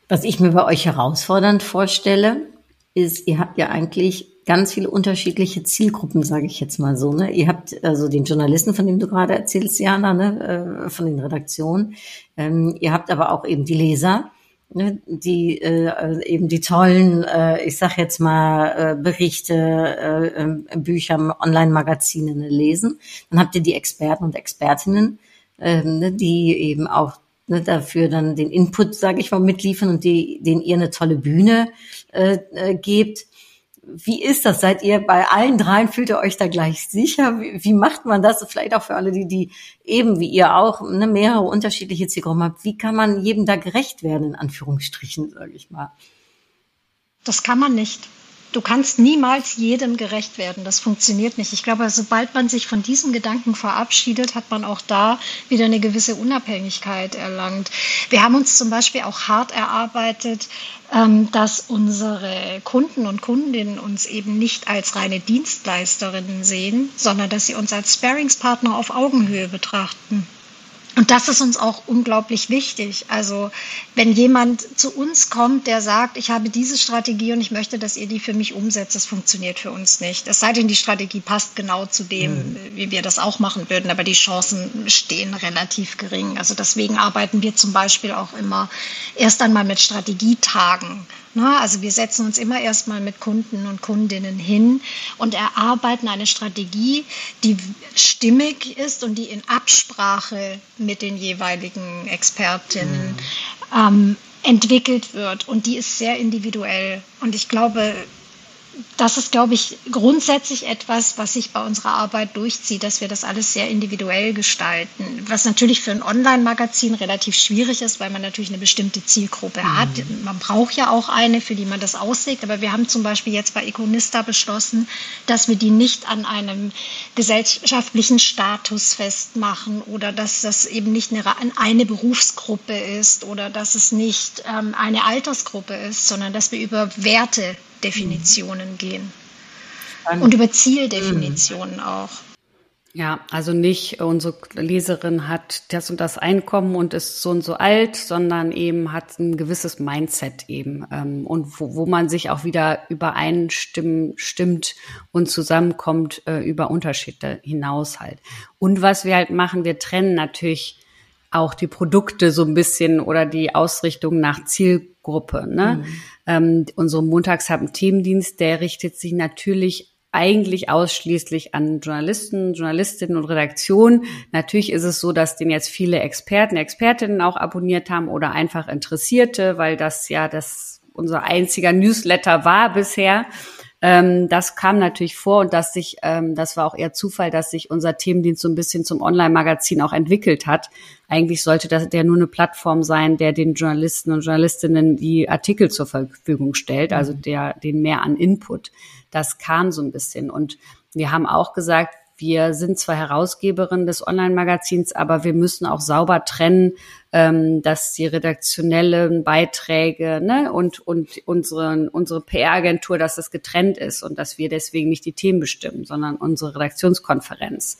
Was ich mir bei euch herausfordernd vorstelle, ist, ihr habt ja eigentlich ganz viele unterschiedliche Zielgruppen, sage ich jetzt mal so. Ne? Ihr habt also den Journalisten, von dem du gerade erzählst, Jana, ne? Äh, von den Redaktionen. Ähm, ihr habt aber auch eben die Leser, ne? die äh, eben die tollen, äh, ich sag jetzt mal, äh, Berichte, äh, äh, Bücher, Online-Magazine ne, lesen. Dann habt ihr die Experten und Expertinnen, äh, ne? die eben auch ne, dafür dann den Input, sage ich mal, mitliefern und die, denen ihr eine tolle Bühne äh, äh, gebt. Wie ist das? Seid ihr bei allen dreien, fühlt ihr euch da gleich sicher? Wie, wie macht man das? Vielleicht auch für alle, die, die eben wie ihr auch ne, mehrere unterschiedliche Zielgruppen habt. Wie kann man jedem da gerecht werden, in Anführungsstrichen, sage ich mal? Das kann man nicht. Du kannst niemals jedem gerecht werden. Das funktioniert nicht. Ich glaube, sobald man sich von diesem Gedanken verabschiedet, hat man auch da wieder eine gewisse Unabhängigkeit erlangt. Wir haben uns zum Beispiel auch hart erarbeitet, ähm, dass unsere Kunden und Kundinnen uns eben nicht als reine Dienstleisterinnen sehen, sondern dass sie uns als Sparingspartner auf Augenhöhe betrachten. Und das ist uns auch unglaublich wichtig. Also wenn jemand zu uns kommt, der sagt, ich habe diese Strategie und ich möchte, dass ihr die für mich umsetzt, das funktioniert für uns nicht. Es sei denn, die Strategie passt genau zu dem, mhm. wie wir das auch machen würden, aber die Chancen stehen relativ gering. Also deswegen arbeiten wir zum Beispiel auch immer erst einmal mit Strategietagen. Also wir setzen uns immer erstmal mit Kunden und Kundinnen hin und erarbeiten eine Strategie, die stimmig ist und die in Absprache mit den jeweiligen Expertinnen mhm. ähm, entwickelt wird. Und die ist sehr individuell. Und ich glaube, das ist, glaube ich, grundsätzlich etwas, was sich bei unserer Arbeit durchzieht, dass wir das alles sehr individuell gestalten. Was natürlich für ein Online-Magazin relativ schwierig ist, weil man natürlich eine bestimmte Zielgruppe mhm. hat. Man braucht ja auch eine, für die man das auslegt. Aber wir haben zum Beispiel jetzt bei Iconista beschlossen, dass wir die nicht an einem gesellschaftlichen Status festmachen oder dass das eben nicht eine, eine Berufsgruppe ist oder dass es nicht ähm, eine Altersgruppe ist, sondern dass wir über Werte Definitionen mhm. gehen. Und über Zieldefinitionen mhm. auch. Ja, also nicht unsere Leserin hat das und das Einkommen und ist so und so alt, sondern eben hat ein gewisses Mindset eben ähm, und wo, wo man sich auch wieder übereinstimmt und zusammenkommt äh, über Unterschiede hinaus halt. Und was wir halt machen, wir trennen natürlich auch die Produkte so ein bisschen oder die Ausrichtung nach Zielgruppe. Ne? Mhm. Ähm, unsere Montags haben Themendienst, der richtet sich natürlich eigentlich ausschließlich an Journalisten, Journalistinnen und Redaktionen. Natürlich ist es so, dass den jetzt viele Experten, Expertinnen auch abonniert haben oder einfach Interessierte, weil das ja das unser einziger Newsletter war bisher. Ähm, das kam natürlich vor und dass sich, ähm, das war auch eher Zufall, dass sich unser Themendienst so ein bisschen zum Online-Magazin auch entwickelt hat. Eigentlich sollte das der nur eine Plattform sein, der den Journalisten und Journalistinnen die Artikel zur Verfügung stellt, also mhm. der den mehr an Input. Das kam so ein bisschen und wir haben auch gesagt, wir sind zwar Herausgeberin des Online-Magazins, aber wir müssen auch sauber trennen, ähm, dass die redaktionellen Beiträge ne, und, und unsere, unsere PR-Agentur, dass das getrennt ist und dass wir deswegen nicht die Themen bestimmen, sondern unsere Redaktionskonferenz.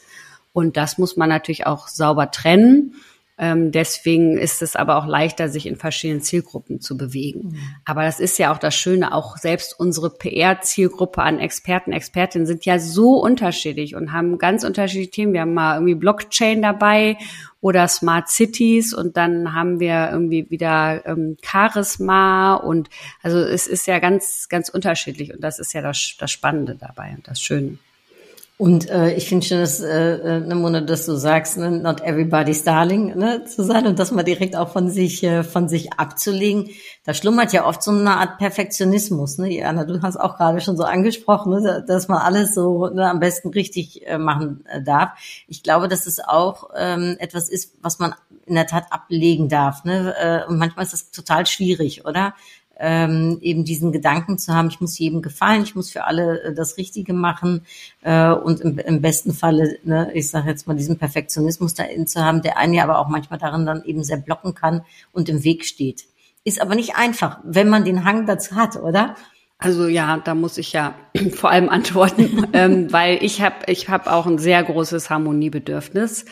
Und das muss man natürlich auch sauber trennen. Ähm, deswegen ist es aber auch leichter, sich in verschiedenen Zielgruppen zu bewegen. Mhm. Aber das ist ja auch das Schöne, auch selbst unsere PR-Zielgruppe an Experten, Expertinnen sind ja so unterschiedlich und haben ganz unterschiedliche Themen. Wir haben mal irgendwie Blockchain dabei oder Smart Cities und dann haben wir irgendwie wieder ähm, Charisma und also es ist ja ganz, ganz unterschiedlich und das ist ja das, das Spannende dabei und das Schöne. Und äh, ich finde schon, dass, äh, äh, ne, Mona, dass du sagst, ne, not everybody's darling ne, zu sein und das mal direkt auch von sich, äh, von sich abzulegen. Da schlummert ja oft so eine Art Perfektionismus. Ne? Jana, du hast auch gerade schon so angesprochen, ne, dass man alles so ne, am besten richtig äh, machen äh, darf. Ich glaube, dass es auch ähm, etwas ist, was man in der Tat ablegen darf. Ne? Äh, und manchmal ist das total schwierig, oder? Ähm, eben diesen Gedanken zu haben, ich muss jedem gefallen, ich muss für alle äh, das Richtige machen äh, und im, im besten Falle, ne, ich sage jetzt mal, diesen Perfektionismus da in zu haben, der einen ja aber auch manchmal darin dann eben sehr blocken kann und im Weg steht. Ist aber nicht einfach, wenn man den Hang dazu hat, oder? Also ja, da muss ich ja vor allem antworten, ähm, weil ich habe ich hab auch ein sehr großes Harmoniebedürfnis.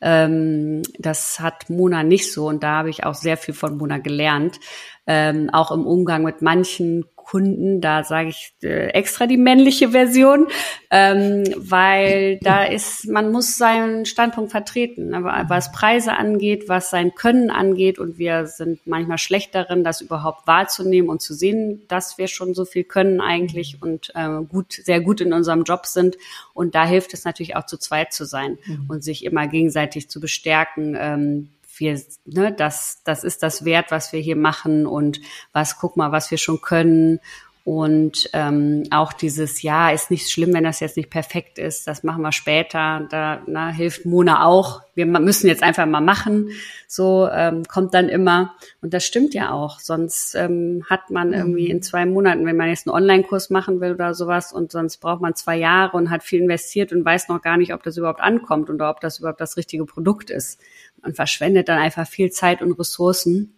Ähm, das hat Mona nicht so und da habe ich auch sehr viel von Mona gelernt ähm, auch im Umgang mit manchen Kunden, da sage ich äh, extra die männliche Version, ähm, weil da ist, man muss seinen Standpunkt vertreten, ne, was Preise angeht, was sein Können angeht und wir sind manchmal schlecht darin, das überhaupt wahrzunehmen und zu sehen, dass wir schon so viel können eigentlich und äh, gut, sehr gut in unserem Job sind und da hilft es natürlich auch zu zweit zu sein mhm. und sich immer gegenseitig zu bestärken. Ähm, wir, ne, das, das ist das Wert, was wir hier machen und was, guck mal, was wir schon können. Und ähm, auch dieses, ja, ist nicht schlimm, wenn das jetzt nicht perfekt ist, das machen wir später. Da na, hilft Mona auch. Wir müssen jetzt einfach mal machen. So ähm, kommt dann immer. Und das stimmt ja auch. Sonst ähm, hat man irgendwie in zwei Monaten, wenn man jetzt einen Online-Kurs machen will oder sowas, und sonst braucht man zwei Jahre und hat viel investiert und weiß noch gar nicht, ob das überhaupt ankommt und ob das überhaupt das richtige Produkt ist und verschwendet dann einfach viel Zeit und Ressourcen,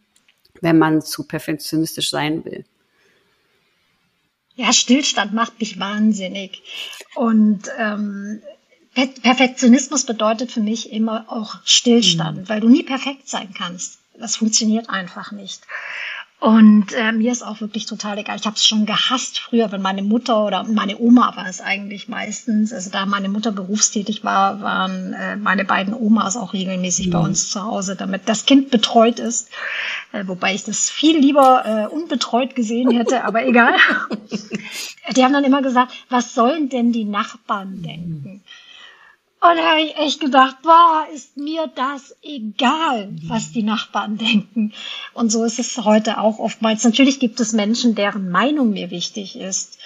wenn man zu perfektionistisch sein will. Ja, Stillstand macht mich wahnsinnig. Und ähm, Perfektionismus bedeutet für mich immer auch Stillstand, mhm. weil du nie perfekt sein kannst. Das funktioniert einfach nicht. Und äh, mir ist auch wirklich total egal. Ich habe es schon gehasst früher, wenn meine Mutter oder meine Oma war es eigentlich meistens. Also da meine Mutter berufstätig war, waren äh, meine beiden Omas auch regelmäßig mhm. bei uns zu Hause, damit das Kind betreut ist. Äh, wobei ich das viel lieber äh, unbetreut gesehen hätte, aber egal. Die haben dann immer gesagt, was sollen denn die Nachbarn denken? Und da habe ich echt gedacht, boah, ist mir das egal, was die Nachbarn denken. Und so ist es heute auch oftmals. Natürlich gibt es Menschen, deren Meinung mir wichtig ist,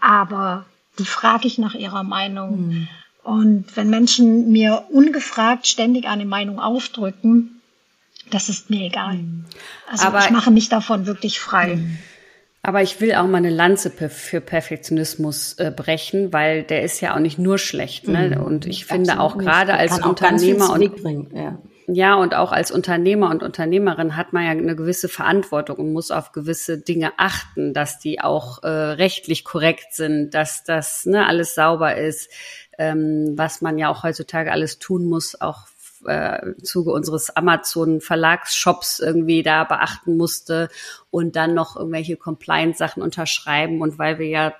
aber die frage ich nach ihrer Meinung. Mhm. Und wenn Menschen mir ungefragt ständig eine Meinung aufdrücken, das ist mir egal. Mhm. Also aber ich mache mich davon wirklich frei. Mhm. Aber ich will auch mal eine Lanze für Perfektionismus äh, brechen, weil der ist ja auch nicht nur schlecht. Ne? Mhm, und ich finde auch gerade als Unternehmer und ja. ja und auch als Unternehmer und Unternehmerin hat man ja eine gewisse Verantwortung und muss auf gewisse Dinge achten, dass die auch äh, rechtlich korrekt sind, dass das ne, alles sauber ist, ähm, was man ja auch heutzutage alles tun muss, auch äh, im Zuge unseres Amazon Verlagsshops irgendwie da beachten musste und dann noch irgendwelche Compliance-Sachen unterschreiben und weil wir ja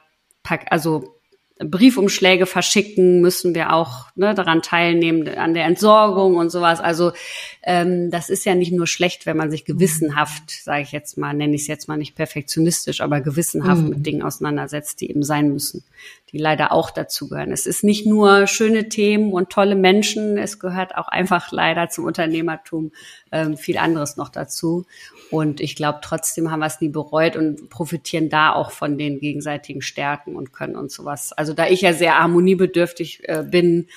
also Briefumschläge verschicken, müssen wir auch ne, daran teilnehmen, an der Entsorgung und sowas. Also ähm, das ist ja nicht nur schlecht, wenn man sich gewissenhaft, sage ich jetzt mal, nenne ich es jetzt mal nicht perfektionistisch, aber gewissenhaft mhm. mit Dingen auseinandersetzt, die eben sein müssen, die leider auch dazugehören. Es ist nicht nur schöne Themen und tolle Menschen, es gehört auch einfach leider zum Unternehmertum ähm, viel anderes noch dazu. Und ich glaube, trotzdem haben wir es nie bereut und profitieren da auch von den gegenseitigen Stärken und können und sowas. Also da ich ja sehr harmoniebedürftig äh, bin,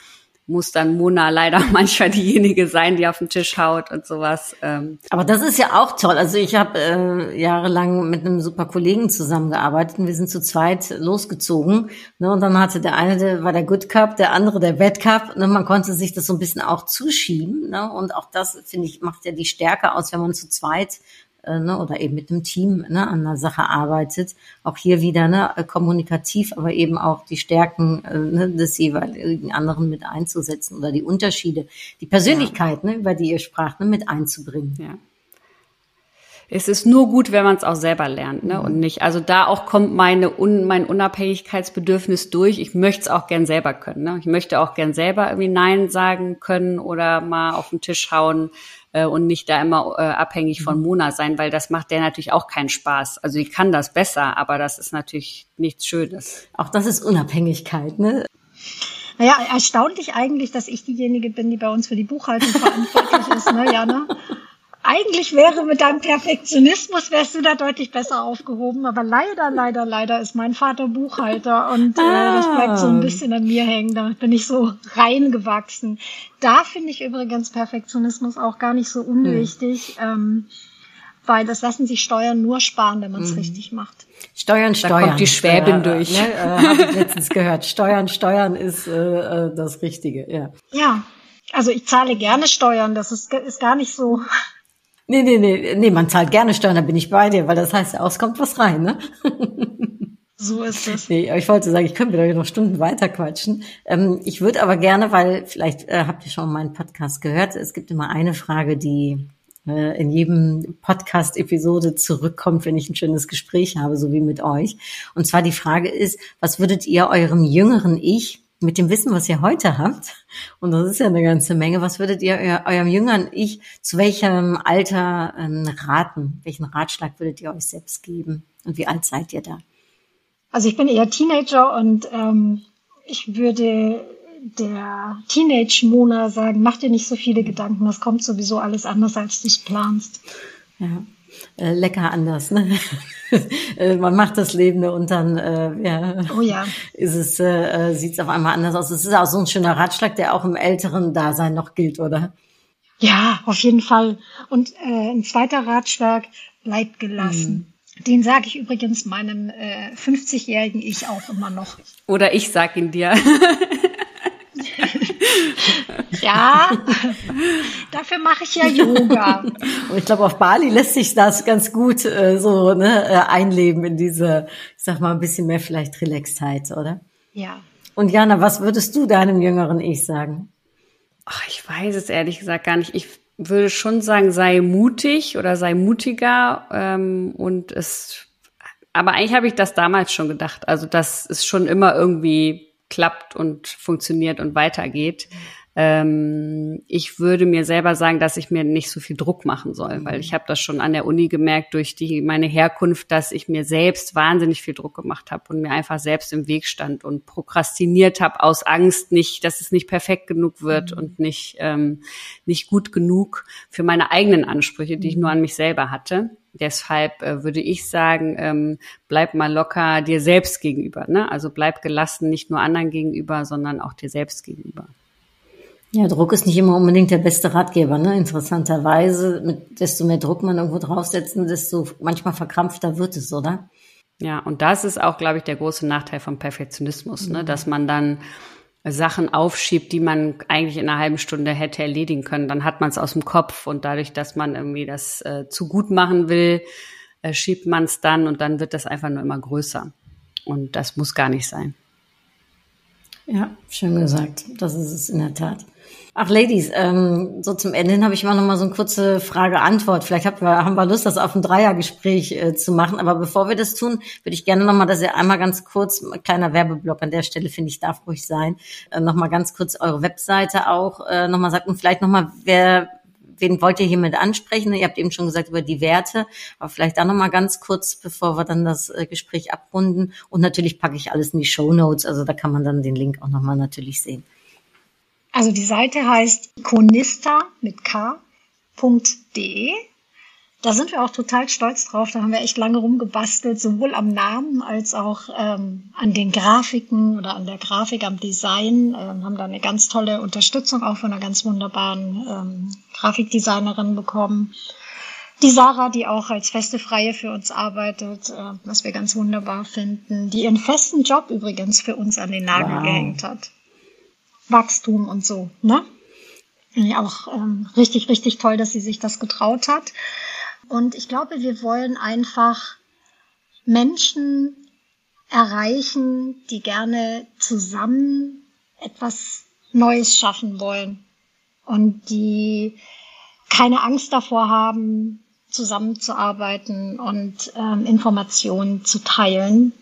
muss dann Mona leider manchmal diejenige sein, die auf den Tisch haut und sowas. Ähm. Aber das ist ja auch toll. Also ich habe äh, jahrelang mit einem super Kollegen zusammengearbeitet und wir sind zu zweit losgezogen. Ne, und dann hatte der eine, der war der Good Cup, der andere der Bad Cup. Ne, man konnte sich das so ein bisschen auch zuschieben. Ne, und auch das, finde ich, macht ja die Stärke aus, wenn man zu zweit äh, ne, oder eben mit einem Team ne, an einer Sache arbeitet, auch hier wieder ne, kommunikativ, aber eben auch die Stärken äh, ne, des jeweiligen anderen mit einzusetzen oder die Unterschiede, die Persönlichkeit, ja. ne, über die ihr spracht, ne, mit einzubringen. Ja es ist nur gut, wenn man es auch selber lernt, ne? Und nicht, also da auch kommt meine Un, mein Unabhängigkeitsbedürfnis durch. Ich möchte es auch gern selber können. Ne? Ich möchte auch gern selber irgendwie Nein sagen können oder mal auf den Tisch hauen äh, und nicht da immer äh, abhängig von mhm. Mona sein, weil das macht der natürlich auch keinen Spaß. Also ich kann das besser, aber das ist natürlich nichts Schönes. Auch das ist Unabhängigkeit, ne? Naja, erstaunlich eigentlich, dass ich diejenige bin, die bei uns für die Buchhaltung verantwortlich ist, ne, Jana? eigentlich wäre mit deinem Perfektionismus wärst du da deutlich besser aufgehoben, aber leider, leider, leider ist mein Vater Buchhalter und ah. äh, das bleibt so ein bisschen an mir hängen. Damit bin ich so reingewachsen. Da finde ich übrigens Perfektionismus auch gar nicht so unwichtig. Hm. Ähm, weil das lassen sich Steuern nur sparen, wenn man es mhm. richtig macht. Steuern, Steuern. Da kommt die Schwäbin Steuern, durch. Ne, äh, Habe ich letztens gehört. Steuern, Steuern ist äh, äh, das Richtige, ja. Ja, also ich zahle gerne Steuern. Das ist, ist gar nicht so Nee, nee, nee, nee, man zahlt gerne Steuern, da bin ich bei dir, weil das heißt ja, es kommt was rein, ne? So ist es. Nee, ich wollte sagen, ich könnte mit euch noch Stunden weiter quatschen. Ähm, ich würde aber gerne, weil vielleicht äh, habt ihr schon meinen Podcast gehört, es gibt immer eine Frage, die äh, in jedem Podcast-Episode zurückkommt, wenn ich ein schönes Gespräch habe, so wie mit euch. Und zwar die Frage ist, was würdet ihr eurem jüngeren Ich mit dem Wissen, was ihr heute habt, und das ist ja eine ganze Menge, was würdet ihr euer, eurem jüngeren Ich zu welchem Alter ähm, raten? Welchen Ratschlag würdet ihr euch selbst geben? Und wie alt seid ihr da? Also ich bin eher Teenager und ähm, ich würde der Teenage-Mona sagen, mach dir nicht so viele Gedanken, das kommt sowieso alles anders, als du es planst. Ja, äh, lecker anders. Ne? Äh, man macht das Leben und dann äh, ja, oh ja. ist es, äh, sieht es auf einmal anders aus. Es ist auch so ein schöner Ratschlag, der auch im älteren Dasein noch gilt, oder? Ja, auf jeden Fall. Und äh, ein zweiter Ratschlag, bleib gelassen. Mhm. Den sage ich übrigens meinem äh, 50-jährigen Ich auch immer noch. Oder ich sag ihn dir. Ja, dafür mache ich ja Yoga. Und ich glaube, auf Bali lässt sich das ganz gut äh, so ne, äh, einleben in diese, ich sag mal, ein bisschen mehr vielleicht Relaxtheit, oder? Ja. Und Jana, was würdest du deinem jüngeren Ich sagen? Ach, ich weiß es ehrlich gesagt gar nicht. Ich würde schon sagen, sei mutig oder sei mutiger ähm, und es. Aber eigentlich habe ich das damals schon gedacht. Also, dass es schon immer irgendwie klappt und funktioniert und weitergeht. Ähm, ich würde mir selber sagen, dass ich mir nicht so viel Druck machen soll, weil ich habe das schon an der Uni gemerkt durch die meine Herkunft, dass ich mir selbst wahnsinnig viel Druck gemacht habe und mir einfach selbst im Weg stand und prokrastiniert habe aus Angst, nicht, dass es nicht perfekt genug wird mhm. und nicht ähm, nicht gut genug für meine eigenen Ansprüche, die ich nur an mich selber hatte. Deshalb äh, würde ich sagen, ähm, bleib mal locker dir selbst gegenüber. Ne? Also bleib gelassen, nicht nur anderen gegenüber, sondern auch dir selbst gegenüber. Ja, Druck ist nicht immer unbedingt der beste Ratgeber, ne? Interessanterweise, mit desto mehr Druck man irgendwo draufsetzen, desto manchmal verkrampfter wird es, oder? Ja, und das ist auch, glaube ich, der große Nachteil vom Perfektionismus, ne? Mhm. dass man dann Sachen aufschiebt, die man eigentlich in einer halben Stunde hätte erledigen können. Dann hat man es aus dem Kopf und dadurch, dass man irgendwie das äh, zu gut machen will, äh, schiebt man es dann und dann wird das einfach nur immer größer. Und das muss gar nicht sein. Ja, schön gesagt. Das ist es in der Tat. Ach, Ladies, ähm, so zum Ende hin habe ich mal noch mal so eine kurze Frage-Antwort. Vielleicht haben wir, haben wir Lust, das auf ein Dreiergespräch äh, zu machen. Aber bevor wir das tun, würde ich gerne noch mal, dass ihr einmal ganz kurz, kleiner Werbeblock an der Stelle, finde ich, darf ruhig sein, äh, noch mal ganz kurz eure Webseite auch äh, noch mal sagt und vielleicht noch mal, wer wen wollt ihr hiermit ansprechen? Ihr habt eben schon gesagt über die Werte, aber vielleicht da noch mal ganz kurz, bevor wir dann das äh, Gespräch abrunden. Und natürlich packe ich alles in die Show Notes, also da kann man dann den Link auch noch mal natürlich sehen. Also die Seite heißt iconista mit k.de. Da sind wir auch total stolz drauf. Da haben wir echt lange rumgebastelt, sowohl am Namen als auch ähm, an den Grafiken oder an der Grafik, am Design. Ähm, haben da eine ganz tolle Unterstützung auch von einer ganz wunderbaren ähm, Grafikdesignerin bekommen. Die Sarah, die auch als feste Freie für uns arbeitet, äh, was wir ganz wunderbar finden, die ihren festen Job übrigens für uns an den Nagel wow. gehängt hat. Wachstum und so. Ne? Ja, auch ähm, richtig, richtig toll, dass sie sich das getraut hat. Und ich glaube, wir wollen einfach Menschen erreichen, die gerne zusammen etwas Neues schaffen wollen und die keine Angst davor haben, zusammenzuarbeiten und ähm, Informationen zu teilen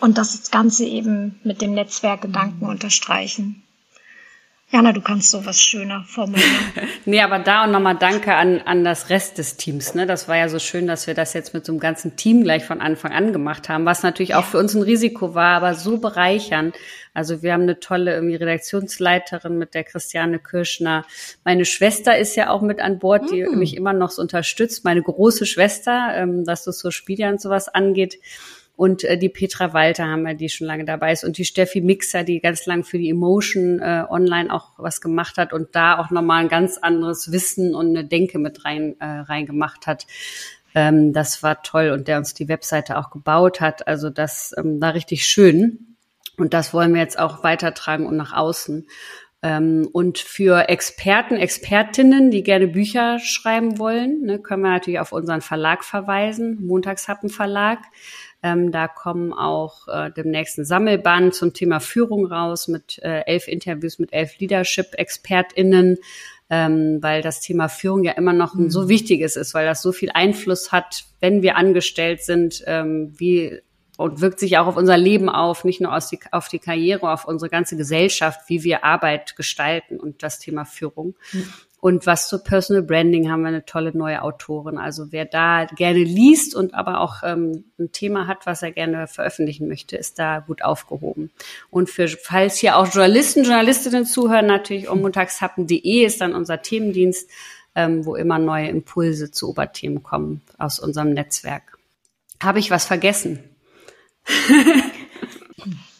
und das Ganze eben mit dem Netzwerkgedanken unterstreichen. Jana, du kannst sowas schöner formulieren. nee, aber da und nochmal Danke an, an das Rest des Teams. Ne? Das war ja so schön, dass wir das jetzt mit so einem ganzen Team gleich von Anfang an gemacht haben, was natürlich auch für uns ein Risiko war, aber so bereichernd. Also wir haben eine tolle irgendwie Redaktionsleiterin mit der Christiane Kirschner. Meine Schwester ist ja auch mit an Bord, die mm. mich immer noch so unterstützt. Meine große Schwester, ähm, was so Social Media und sowas angeht. Und äh, die Petra Walter haben wir, die schon lange dabei ist. Und die Steffi Mixer, die ganz lang für die Emotion äh, online auch was gemacht hat und da auch nochmal ein ganz anderes Wissen und eine Denke mit rein, äh, rein gemacht hat. Ähm, das war toll und der uns die Webseite auch gebaut hat. Also das ähm, war richtig schön. Und das wollen wir jetzt auch weitertragen und nach außen. Ähm, und für Experten, Expertinnen, die gerne Bücher schreiben wollen, ne, können wir natürlich auf unseren Verlag verweisen, Montagshappen Verlag. Ähm, da kommen auch äh, demnächst ein Sammelband zum Thema Führung raus mit äh, elf Interviews mit elf Leadership-ExpertInnen, ähm, weil das Thema Führung ja immer noch ein so mhm. wichtiges ist, weil das so viel Einfluss hat, wenn wir angestellt sind, ähm, wie und wirkt sich auch auf unser Leben auf, nicht nur die, auf die Karriere, auf unsere ganze Gesellschaft, wie wir Arbeit gestalten und das Thema Führung. Mhm. Und was zu Personal Branding haben wir eine tolle neue Autorin. Also wer da gerne liest und aber auch ähm, ein Thema hat, was er gerne veröffentlichen möchte, ist da gut aufgehoben. Und für, falls hier auch Journalisten, Journalistinnen zuhören, natürlich ummontagshappen.de ist dann unser Themendienst, ähm, wo immer neue Impulse zu Oberthemen kommen aus unserem Netzwerk. Habe ich was vergessen?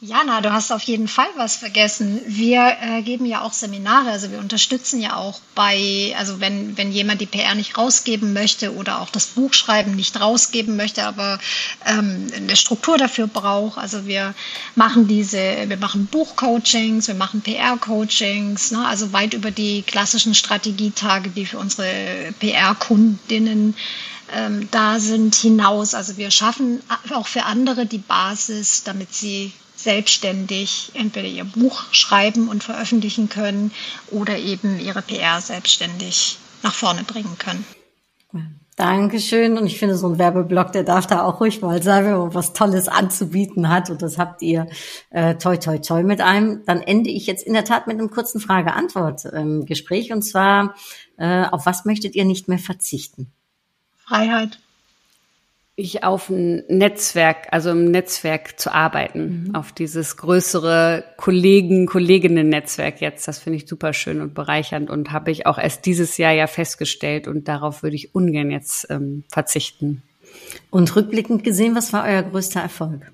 Jana, du hast auf jeden Fall was vergessen. Wir äh, geben ja auch Seminare, also wir unterstützen ja auch bei, also wenn, wenn jemand die PR nicht rausgeben möchte oder auch das Buchschreiben nicht rausgeben möchte, aber ähm, eine Struktur dafür braucht. Also wir machen diese, wir machen Buchcoachings, wir machen PR-Coachings, ne, also weit über die klassischen Strategietage, die für unsere PR-Kundinnen ähm, da sind, hinaus. Also wir schaffen auch für andere die Basis, damit sie selbstständig entweder ihr Buch schreiben und veröffentlichen können oder eben ihre PR selbstständig nach vorne bringen können. Dankeschön. Und ich finde, so ein Werbeblock, der darf da auch ruhig mal sein, wenn man was Tolles anzubieten hat. Und das habt ihr äh, toi toi toi mit einem. Dann ende ich jetzt in der Tat mit einem kurzen Frage-Antwort-Gespräch. Ähm, und zwar, äh, auf was möchtet ihr nicht mehr verzichten? Freiheit ich auf ein Netzwerk, also im Netzwerk zu arbeiten, mhm. auf dieses größere Kollegen, Kolleginnen-Netzwerk jetzt. Das finde ich super schön und bereichernd und habe ich auch erst dieses Jahr ja festgestellt und darauf würde ich ungern jetzt ähm, verzichten. Und rückblickend gesehen, was war euer größter Erfolg?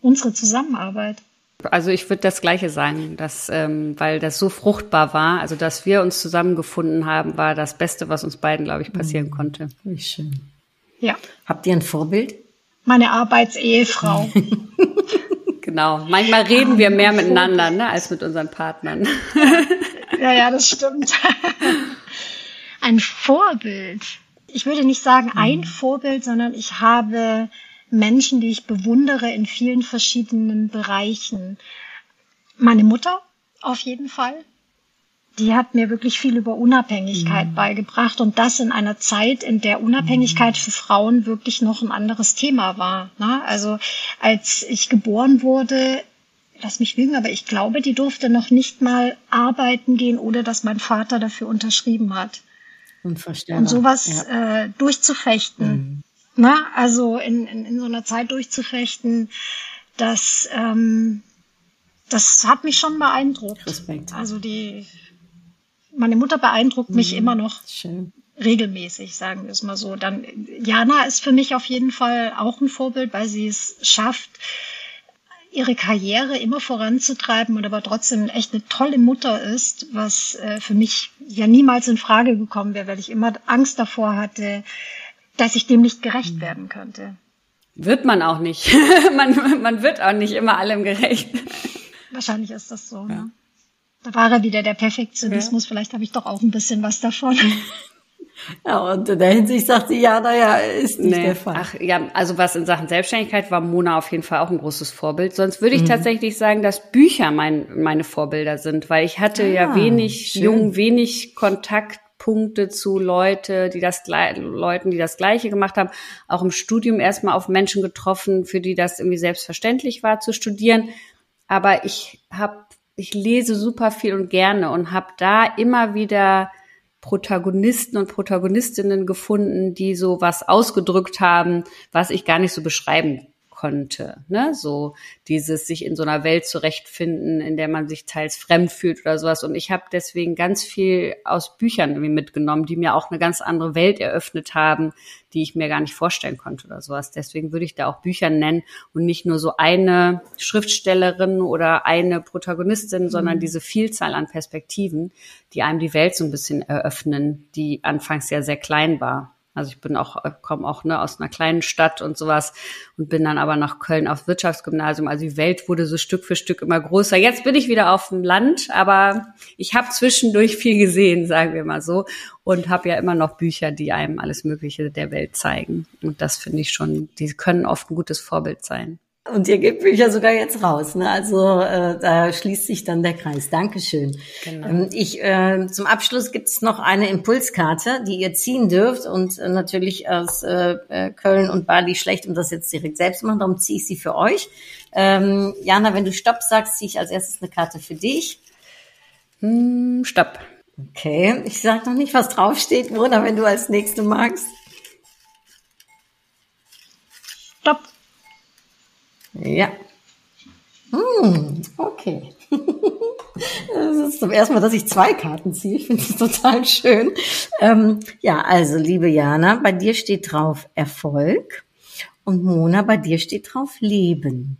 Unsere Zusammenarbeit. Also ich würde das Gleiche sagen, dass, ähm, weil das so fruchtbar war, also dass wir uns zusammengefunden haben, war das Beste, was uns beiden, glaube ich, passieren mhm. konnte. Wie schön. Ja. Habt ihr ein Vorbild? Meine Arbeitsehefrau. genau. Manchmal reden ja, wir mehr miteinander ne, als mit unseren Partnern. ja, ja, das stimmt. ein Vorbild. Ich würde nicht sagen ein mhm. Vorbild, sondern ich habe Menschen, die ich bewundere in vielen verschiedenen Bereichen. Meine Mutter auf jeden Fall die hat mir wirklich viel über Unabhängigkeit mhm. beigebracht und das in einer Zeit, in der Unabhängigkeit mhm. für Frauen wirklich noch ein anderes Thema war. Ne? Also als ich geboren wurde, lass mich lügen, aber ich glaube, die durfte noch nicht mal arbeiten gehen, ohne dass mein Vater dafür unterschrieben hat. Unvorstellbar. Und sowas ja. äh, durchzufechten. Mhm. Na, ne? also in, in, in so einer Zeit durchzufechten, das, ähm, das hat mich schon beeindruckt. Respekt. Also die, meine Mutter beeindruckt mich mhm. immer noch Schön. regelmäßig, sagen wir es mal so. Dann Jana ist für mich auf jeden Fall auch ein Vorbild, weil sie es schafft, ihre Karriere immer voranzutreiben und aber trotzdem echt eine tolle Mutter ist, was äh, für mich ja niemals in Frage gekommen wäre, weil ich immer Angst davor hatte, dass ich dem nicht gerecht mhm. werden könnte. Wird man auch nicht. man, man wird auch nicht immer allem gerecht. Wahrscheinlich ist das so. Ja. Ne? Da war er wieder der Perfektionismus. Ja. Vielleicht habe ich doch auch ein bisschen was davon. Ja, und in der Hinsicht sagt sie, ja, naja, ist nicht nee. der Fall. Ach ja, also was in Sachen Selbstständigkeit war Mona auf jeden Fall auch ein großes Vorbild. Sonst würde ich mhm. tatsächlich sagen, dass Bücher mein, meine Vorbilder sind, weil ich hatte ah, ja wenig, schön. jung, wenig Kontaktpunkte zu Leute, die das Leuten, die das Gleiche gemacht haben, auch im Studium erstmal auf Menschen getroffen, für die das irgendwie selbstverständlich war zu studieren. Aber ich habe, ich lese super viel und gerne und habe da immer wieder Protagonisten und Protagonistinnen gefunden, die so was ausgedrückt haben, was ich gar nicht so beschreiben konnte. Ne? So dieses sich in so einer Welt zurechtfinden, in der man sich teils fremd fühlt oder sowas. Und ich habe deswegen ganz viel aus Büchern irgendwie mitgenommen, die mir auch eine ganz andere Welt eröffnet haben, die ich mir gar nicht vorstellen konnte oder sowas. Deswegen würde ich da auch Bücher nennen und nicht nur so eine Schriftstellerin oder eine Protagonistin, mhm. sondern diese Vielzahl an Perspektiven, die einem die Welt so ein bisschen eröffnen, die anfangs ja sehr klein war. Also ich bin auch, äh, komme auch ne, aus einer kleinen Stadt und sowas und bin dann aber nach Köln aufs Wirtschaftsgymnasium. Also die Welt wurde so Stück für Stück immer größer. Jetzt bin ich wieder auf dem Land, aber ich habe zwischendurch viel gesehen, sagen wir mal so, und habe ja immer noch Bücher, die einem alles Mögliche der Welt zeigen. Und das finde ich schon, die können oft ein gutes Vorbild sein. Und ihr gebt Bücher sogar jetzt raus. Ne? Also äh, da schließt sich dann der Kreis. Dankeschön. Genau. Ähm, ich, äh, zum Abschluss gibt es noch eine Impulskarte, die ihr ziehen dürft. Und äh, natürlich aus äh, äh, Köln und Bali schlecht, um das jetzt direkt selbst zu machen. Darum ziehe ich sie für euch. Ähm, Jana, wenn du Stopp sagst, ziehe ich als erstes eine Karte für dich. Hm, Stopp. Okay, ich sage noch nicht, was draufsteht, Mona, wenn du als Nächste magst. Stopp. Ja. Hm, okay. Das ist zum ersten Mal, dass ich zwei Karten ziehe. Ich finde es total schön. Ähm, ja, also, liebe Jana, bei dir steht drauf Erfolg und Mona, bei dir steht drauf Leben.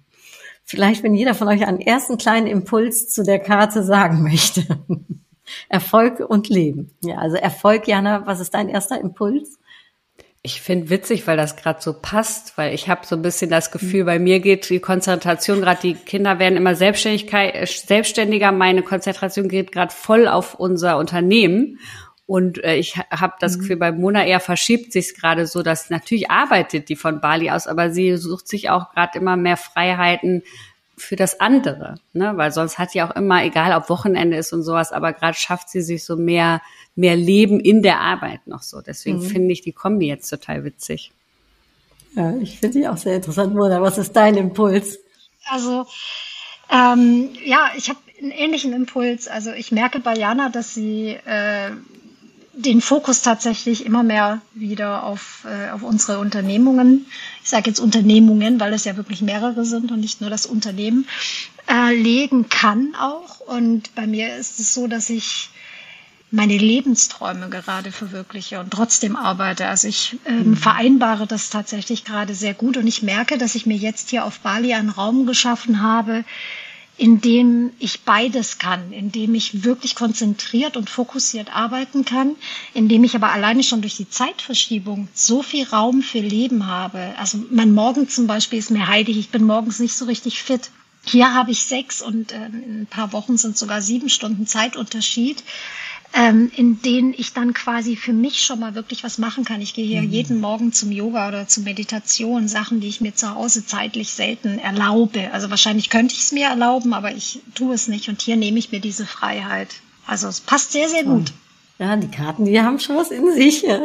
Vielleicht, wenn jeder von euch einen ersten kleinen Impuls zu der Karte sagen möchte. Erfolg und Leben. Ja, also Erfolg, Jana, was ist dein erster Impuls? Ich finde witzig, weil das gerade so passt, weil ich habe so ein bisschen das Gefühl, bei mir geht die Konzentration gerade, die Kinder werden immer Selbstständigkeit, äh, selbstständiger, meine Konzentration geht gerade voll auf unser Unternehmen. Und äh, ich habe das mhm. Gefühl, bei Mona eher verschiebt sich gerade so, dass natürlich arbeitet die von Bali aus, aber sie sucht sich auch gerade immer mehr Freiheiten, für das andere, ne? Weil sonst hat sie auch immer, egal ob Wochenende ist und sowas, aber gerade schafft sie sich so mehr, mehr Leben in der Arbeit noch so. Deswegen mhm. finde ich die Kombi jetzt total witzig. Ja, ich finde die auch sehr interessant, Mona. Was ist dein Impuls? Also ähm, ja, ich habe einen ähnlichen Impuls. Also ich merke bei Jana, dass sie äh, den Fokus tatsächlich immer mehr wieder auf, äh, auf unsere Unternehmungen, ich sage jetzt Unternehmungen, weil es ja wirklich mehrere sind und nicht nur das Unternehmen, äh, legen kann auch. Und bei mir ist es so, dass ich meine Lebensträume gerade verwirkliche und trotzdem arbeite. Also ich ähm, mhm. vereinbare das tatsächlich gerade sehr gut und ich merke, dass ich mir jetzt hier auf Bali einen Raum geschaffen habe, in dem ich beides kann, in dem ich wirklich konzentriert und fokussiert arbeiten kann, in dem ich aber alleine schon durch die Zeitverschiebung so viel Raum für Leben habe. Also mein Morgen zum Beispiel ist mir heilig. Ich bin morgens nicht so richtig fit. Hier habe ich sechs und äh, in ein paar Wochen sind sogar sieben Stunden Zeitunterschied ähm, in denen ich dann quasi für mich schon mal wirklich was machen kann. Ich gehe hier mhm. jeden Morgen zum Yoga oder zur Meditation, Sachen, die ich mir zu Hause zeitlich selten erlaube. Also wahrscheinlich könnte ich es mir erlauben, aber ich tue es nicht. Und hier nehme ich mir diese Freiheit. Also es passt sehr, sehr gut. Ja, die Karten, die haben schon was in sich.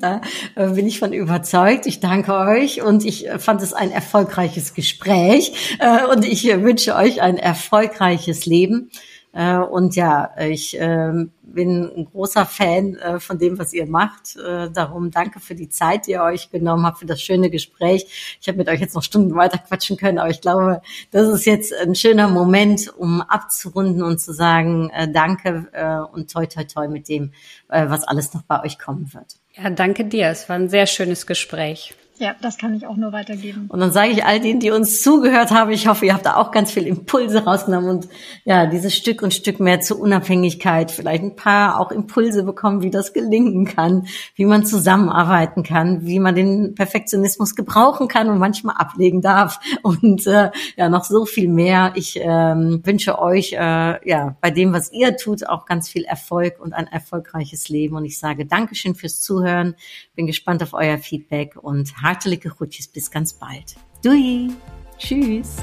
Da äh, bin ich von überzeugt. Ich danke euch und ich äh, fand es ein erfolgreiches Gespräch äh, und ich wünsche euch ein erfolgreiches Leben. Äh, und ja, ich äh, bin ein großer Fan äh, von dem, was ihr macht. Äh, darum danke für die Zeit, die ihr euch genommen habt, für das schöne Gespräch. Ich habe mit euch jetzt noch Stunden weiter quatschen können, aber ich glaube, das ist jetzt ein schöner Moment, um abzurunden und zu sagen, danke und toi toi toi mit dem, was alles noch bei euch kommen wird. Ja, danke dir. Es war ein sehr schönes Gespräch. Ja, das kann ich auch nur weitergeben. Und dann sage ich all denen, die uns zugehört haben, ich hoffe, ihr habt da auch ganz viel Impulse rausgenommen und ja, dieses Stück und Stück mehr zur Unabhängigkeit, vielleicht ein paar auch Impulse bekommen, wie das gelingen kann, wie man zusammenarbeiten kann, wie man den Perfektionismus gebrauchen kann und manchmal ablegen darf und äh, ja, noch so viel mehr. Ich ähm, wünsche euch äh, ja bei dem, was ihr tut, auch ganz viel Erfolg und ein erfolgreiches Leben und ich sage Dankeschön fürs Zuhören, bin gespannt auf euer Feedback und hartelijke groetjes. Bis ganz bald. Doei. Tschüss.